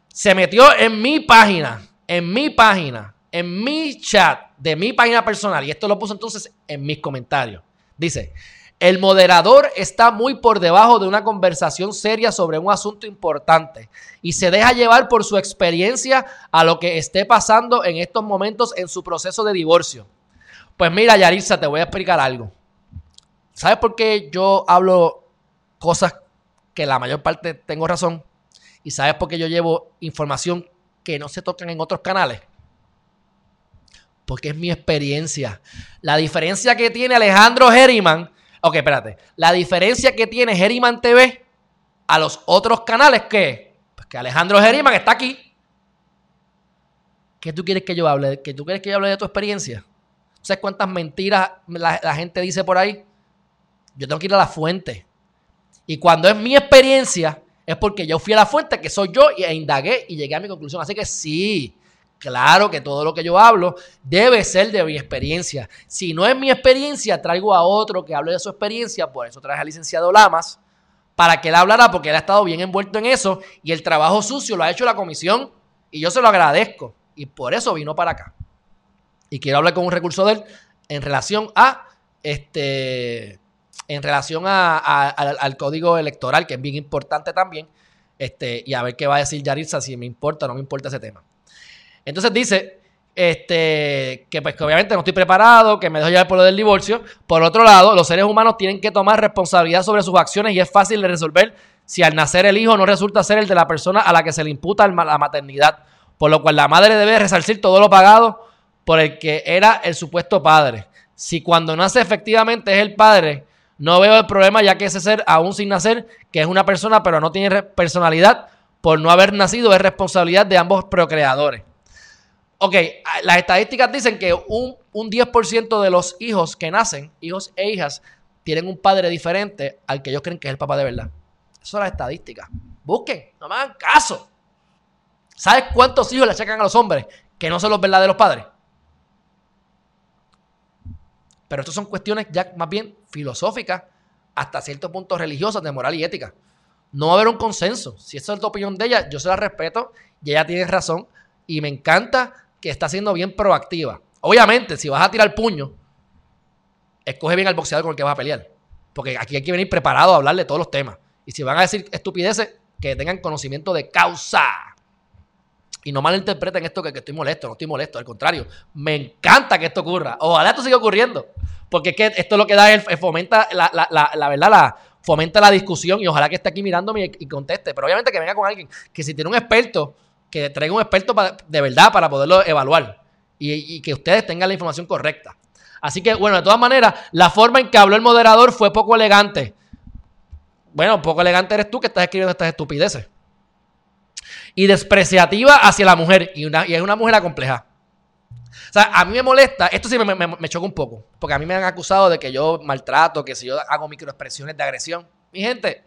Se metió en mi página, en mi página, en mi chat de mi página personal, y esto lo puso entonces en mis comentarios. Dice, el moderador está muy por debajo de una conversación seria sobre un asunto importante y se deja llevar por su experiencia a lo que esté pasando en estos momentos en su proceso de divorcio. Pues mira, Yarisa, te voy a explicar algo. ¿Sabes por qué yo hablo cosas que la mayor parte tengo razón? ¿Y sabes por qué yo llevo información que no se tocan en otros canales? Porque es mi experiencia. La diferencia que tiene Alejandro Herriman Ok, espérate. La diferencia que tiene Geriman TV a los otros canales, ¿qué? Pues que Alejandro Gerima, que está aquí. ¿Qué tú quieres que yo hable? ¿Que tú quieres que yo hable de tu experiencia? ¿Sabes cuántas mentiras la, la gente dice por ahí? Yo tengo que ir a la fuente. Y cuando es mi experiencia, es porque yo fui a la fuente, que soy yo, e indagué y llegué a mi conclusión. Así que sí, claro que todo lo que yo hablo debe ser de mi experiencia. Si no es mi experiencia, traigo a otro que hable de su experiencia. Por eso traje al licenciado Lamas, para que él hablara, porque él ha estado bien envuelto en eso y el trabajo sucio lo ha hecho la comisión y yo se lo agradezco. Y por eso vino para acá. Y quiero hablar con un recurso de él en relación a este en relación al, código electoral, que es bien importante también, este, y a ver qué va a decir Yaritza, si me importa o no me importa ese tema. Entonces dice este, que, pues, que obviamente no estoy preparado, que me dejo llevar por lo del divorcio. Por otro lado, los seres humanos tienen que tomar responsabilidad sobre sus acciones y es fácil de resolver si al nacer el hijo no resulta ser el de la persona a la que se le imputa la maternidad, por lo cual la madre debe resarcir todo lo pagado por el que era el supuesto padre. Si cuando nace efectivamente es el padre, no veo el problema ya que ese ser, aún sin nacer, que es una persona pero no tiene personalidad, por no haber nacido es responsabilidad de ambos procreadores. Ok, las estadísticas dicen que un, 10% de los hijos que nacen, hijos e hijas, tienen un padre diferente al que ellos creen que es el papá de verdad. Eso son las estadísticas. Busquen, no me hagan caso. ¿Sabes cuántos hijos le achacan a los hombres que no son los verdaderos padres? Pero esto son cuestiones ya más bien filosóficas, hasta cierto punto religiosas, de moral y ética. No va a haber un consenso. Si esa es la opinión de ella, yo se la respeto y ella tiene razón. Y me encanta que está siendo bien proactiva. Obviamente, si vas a tirar puño, escoge bien al boxeador con el que vas a pelear. Porque aquí hay que venir preparado a hablar de todos los temas. Y si van a decir estupideces, que tengan conocimiento de causa. Y no malinterpreten esto que, estoy molesto, no estoy molesto, al contrario, me encanta que esto ocurra. Ojalá esto siga ocurriendo. Porque es que esto lo que da es, fomenta la, la, verdad, la, fomenta la discusión y ojalá que esté aquí mirándome y, conteste. Pero obviamente que venga con alguien que si tiene un experto, que traiga un experto de verdad para poderlo evaluar y, que ustedes tengan la información correcta. Así que, bueno, de todas maneras, la forma en que habló el moderador fue poco elegante. Bueno, poco elegante eres tú que estás escribiendo estas estupideces. Y despreciativa hacia la mujer. Y, una, es una mujer compleja. O sea, a mí me molesta, esto sí me, choca un poco, porque a mí me han acusado de que yo maltrato, que si yo hago microexpresiones de agresión. Mi gente,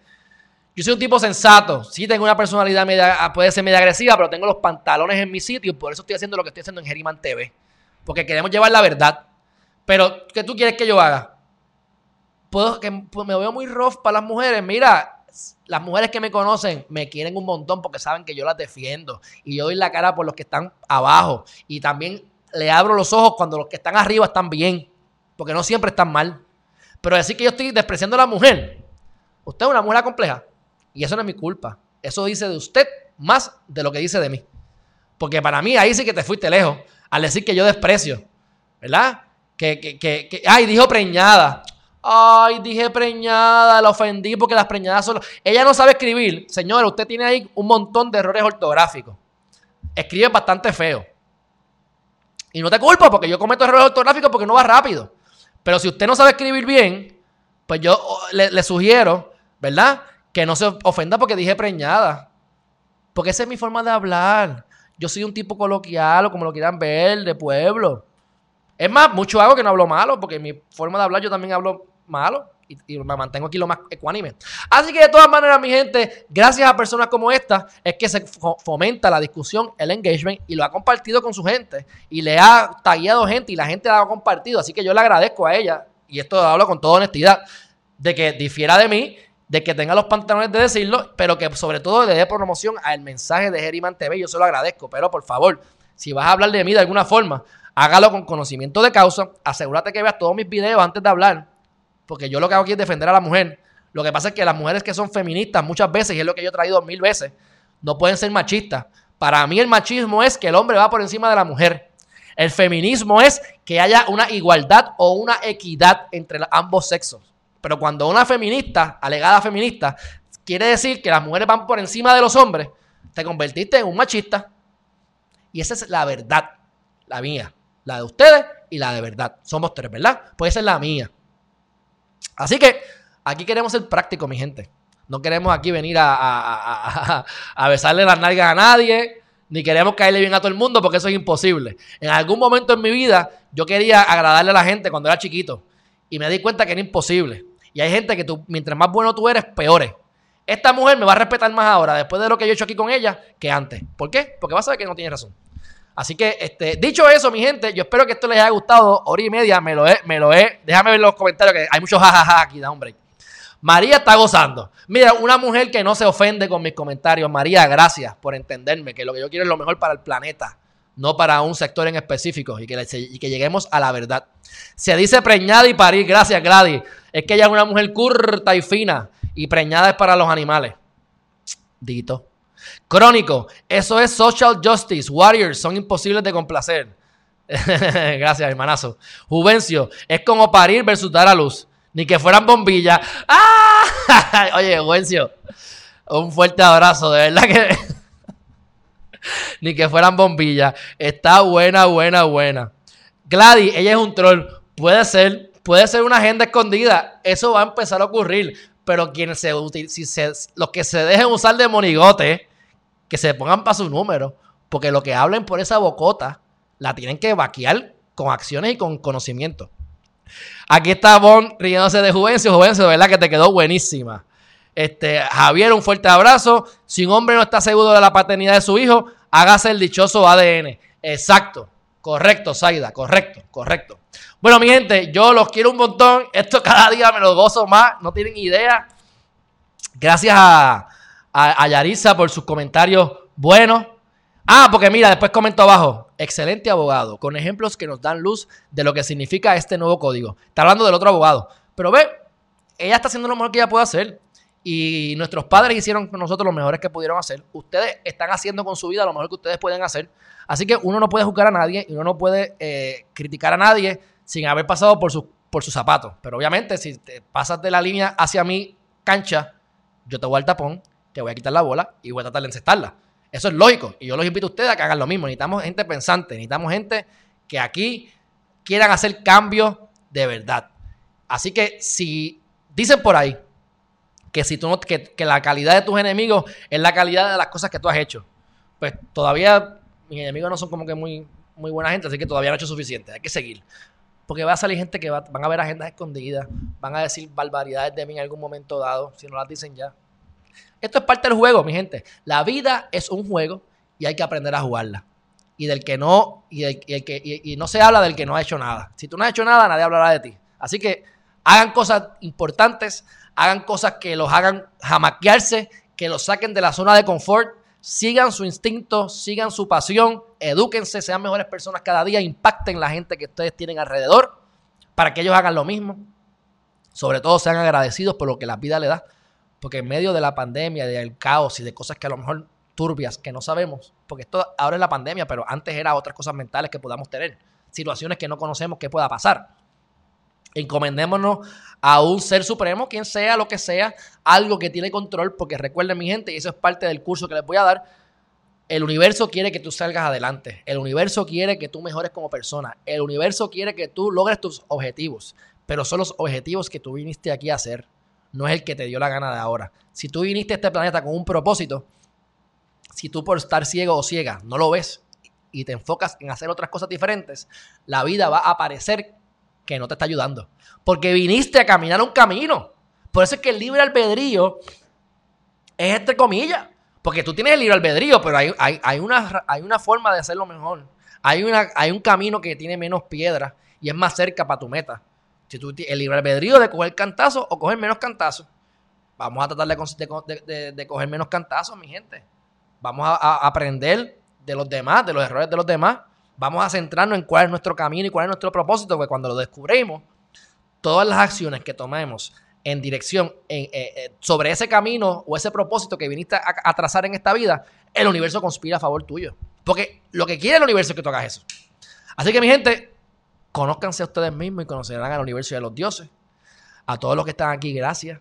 yo soy un tipo sensato, sí tengo una personalidad media, ah, puede ser media agresiva, pero tengo los pantalones en mi sitio y por eso estoy haciendo lo que estoy haciendo en Geriman TV. Porque queremos llevar la verdad. Pero, ¿qué tú quieres que yo haga? Puedo, que pues, me veo muy rough para las mujeres. Mira, las mujeres que me conocen me quieren un montón porque saben que yo las defiendo. Y yo doy la cara por los que están abajo. Y también le abro los ojos cuando los que están arriba están bien, porque no siempre están mal. Pero decir que yo estoy despreciando a la mujer, usted es una mujer compleja y eso no es mi culpa. Eso dice de usted más de lo que dice de mí. Porque para mí ahí sí que te fuiste lejos al decir que yo desprecio, ¿verdad? Que, que, que, ay, dijo preñada. Ay, dije preñada, la ofendí porque las preñadas son... Ella no sabe escribir. Señora, usted tiene ahí un montón de errores ortográficos. Escribe bastante feo. Y no te culpo porque yo cometo errores ortográficos porque no va rápido. Pero si usted no sabe escribir bien, pues yo oh, le, sugiero, ¿verdad? Que no se ofenda porque dije preñada. Porque esa es mi forma de hablar. Yo soy un tipo coloquial o como lo quieran ver, de pueblo. Es más, mucho hago que no hablo malo, porque mi forma de hablar yo también hablo malo y, me mantengo aquí lo más ecuánime. Así que de todas maneras, mi gente, gracias a personas como esta, es que se fomenta la discusión, el engagement, y lo ha compartido con su gente, y le ha tagueado gente, y la gente la ha compartido. Así que yo le agradezco a ella, y esto lo hablo con toda honestidad, de que difiera de mí, de que tenga los pantalones de decirlo, pero que sobre todo le dé promoción al mensaje de Geriman TV. Yo se lo agradezco, pero por favor, si vas a hablar de mí de alguna forma, hágalo con conocimiento de causa, asegúrate que veas todos mis videos antes de hablar porque yo lo que hago aquí es defender a la mujer. Lo que pasa es que las mujeres que son feministas muchas veces, y es lo que yo he traído mil veces, no pueden ser machistas. Para mí el machismo es que el hombre va por encima de la mujer. El feminismo es que haya una igualdad o una equidad entre ambos sexos. Pero cuando una feminista, alegada feminista, quiere decir que las mujeres van por encima de los hombres, te convertiste en un machista. Y esa es la verdad, la mía, la de ustedes y la de verdad. Somos tres, ¿verdad? Pues esa es la mía. Así que aquí queremos ser prácticos, mi gente. No queremos aquí venir a, a, besarle las nalgas a nadie, ni queremos caerle bien a todo el mundo porque eso es imposible. En algún momento en mi vida yo quería agradarle a la gente cuando era chiquito y me di cuenta que era imposible. Y hay gente que tú, mientras más bueno tú eres, peores. Esta mujer me va a respetar más ahora, después de lo que yo he hecho aquí con ella, que antes. ¿Por qué? Porque va a saber que no tiene razón. Así que, este, dicho eso, mi gente, yo espero que esto les haya gustado. Hora y media, me lo he, me lo he. Déjame ver los comentarios, que hay muchos jajaja aquí, da un break. María está gozando. Mira, una mujer que no se ofende con mis comentarios. María, gracias por entenderme que lo que yo quiero es lo mejor para el planeta, no para un sector en específico y que, y que lleguemos a la verdad. Se dice preñada y parir. Gracias, Gladys. Es que ella es una mujer curta y fina y preñada es para los animales. Dito. Crónico, eso es social justice. Warriors son imposibles de complacer. Gracias, hermanazo. Juvencio, es como parir versus dar a luz. Ni que fueran bombillas. ¡Ah! Oye, Juvencio, un fuerte abrazo, de verdad que. Ni que fueran bombillas. Está buena, buena, buena. Gladys, ella es un troll. Puede ser, puede ser una agenda escondida. Eso va a empezar a ocurrir. Pero quienes se, si se, los que se dejen usar de monigote, que se pongan para su número. Porque lo que hablen por esa bocota, la tienen que vaquear con acciones y con conocimiento. Aquí está Bon riéndose de Juvencio. Juvencio, de verdad que te quedó buenísima. Este, Javier, un fuerte abrazo. Si un hombre no está seguro de la paternidad de su hijo, hágase el dichoso ADN. Exacto. Correcto, Zaida. Correcto, correcto. Bueno, mi gente, yo los quiero un montón. Esto cada día me lo gozo más. No tienen idea. Gracias a, a, a Yarisa por sus comentarios buenos. Ah, porque mira, después comento abajo. Excelente abogado, con ejemplos que nos dan luz de lo que significa este nuevo código. Está hablando del otro abogado. Pero ve, ella está haciendo lo mejor que ella puede hacer. Y nuestros padres hicieron con nosotros lo mejores que pudieron hacer. Ustedes están haciendo con su vida lo mejor que ustedes pueden hacer. Así que uno no puede juzgar a nadie y uno no puede eh, criticar a nadie sin haber pasado por, su, por sus zapatos. Pero obviamente, si te pasas de la línea hacia mi cancha, yo te voy al tapón, te voy a quitar la bola y voy a tratar de encestarla. Eso es lógico. Y yo los invito a ustedes a que hagan lo mismo. Necesitamos gente pensante, necesitamos gente que aquí quieran hacer cambios de verdad. Así que si dicen por ahí que, si tú no, que, que, la calidad de tus enemigos es la calidad de las cosas que tú has hecho, pues todavía mis enemigos no son como que muy, muy buena gente, así que todavía no he hecho suficiente. Hay que seguir. Porque va a salir gente que va, van a ver agendas escondidas, van a decir barbaridades de mí en algún momento dado, si no las dicen ya. Esto es parte del juego, mi gente. La vida es un juego y hay que aprender a jugarla. Y del que no, y, del, y el que, y, y no se habla del que no ha hecho nada. Si tú no has hecho nada, nadie hablará de ti. Así que hagan cosas importantes, hagan cosas que los hagan jamaquearse, que los saquen de la zona de confort, sigan su instinto, sigan su pasión, edúquense, sean mejores personas cada día, impacten la gente que ustedes tienen alrededor para que ellos hagan lo mismo. Sobre todo sean agradecidos por lo que la vida le da. Porque en medio de la pandemia, del caos y de cosas que a lo mejor turbias que no sabemos, porque esto ahora es la pandemia, pero antes era otras cosas mentales que podamos tener, situaciones que no conocemos que pueda pasar. Encomendémonos a un ser supremo, quien sea, lo que sea, algo que tiene control, porque recuerden mi gente, y eso es parte del curso que les voy a dar, el universo quiere que tú salgas adelante, el universo quiere que tú mejores como persona, el universo quiere que tú logres tus objetivos, pero son los objetivos que tú viniste aquí a hacer no es el que te dio la gana de ahora. Si tú viniste a este planeta con un propósito, si tú por estar ciego o ciega no lo ves y te enfocas en hacer otras cosas diferentes, la vida va a parecer que no te está ayudando. Porque viniste a caminar un camino. Por eso es que el libre albedrío es entre comillas. Porque tú tienes el libre albedrío, pero hay, hay, hay, una, hay una forma de hacerlo mejor. Hay, una, hay un camino que tiene menos piedras y es más cerca para tu meta. Si tú el libre albedrío de coger cantazos o coger menos cantazos. Vamos a tratar de, coger menos cantazos, mi gente. Vamos a, aprender de los demás, de los errores de los demás. Vamos a centrarnos en cuál es nuestro camino y cuál es nuestro propósito, porque cuando lo descubrimos, todas las acciones que tomemos en dirección eh, eh, sobre ese camino o ese propósito que viniste a, a, trazar en esta vida, el universo conspira a favor tuyo. Porque lo que quiere el universo es que tú hagas eso. Así que, mi gente, Conózcanse a ustedes mismos y conocerán al universo de los dioses. A todos los que están aquí, gracias.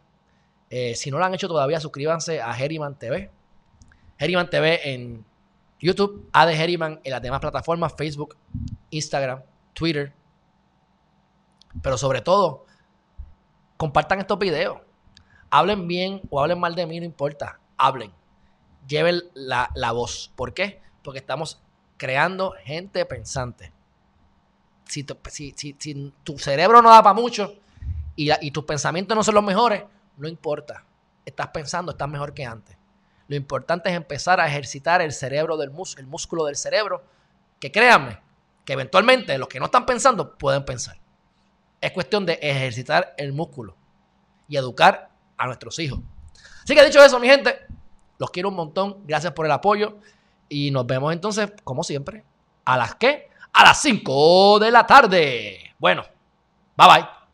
Eh, si no lo han hecho todavía, suscríbanse a Herriman TV. Herriman TV en YouTube, A de Herriman en las demás plataformas, Facebook, Instagram, Twitter. Pero sobre todo, compartan estos videos. Hablen bien o hablen mal de mí, no importa. Hablen. Lleven la, voz. ¿Por qué? Porque estamos creando gente pensante. Si tu, tu cerebro no da para mucho y, y tus pensamientos no son los mejores, no importa. Estás pensando, estás mejor que antes. Lo importante es empezar a ejercitar el cerebro del el músculo del cerebro, que créanme, que eventualmente los que no están pensando pueden pensar. Es cuestión de ejercitar el músculo y educar a nuestros hijos. Así que dicho eso, mi gente, los quiero un montón. Gracias por el apoyo. Y nos vemos entonces, como siempre, a las que? A las 5 de la tarde. Bueno, bye bye.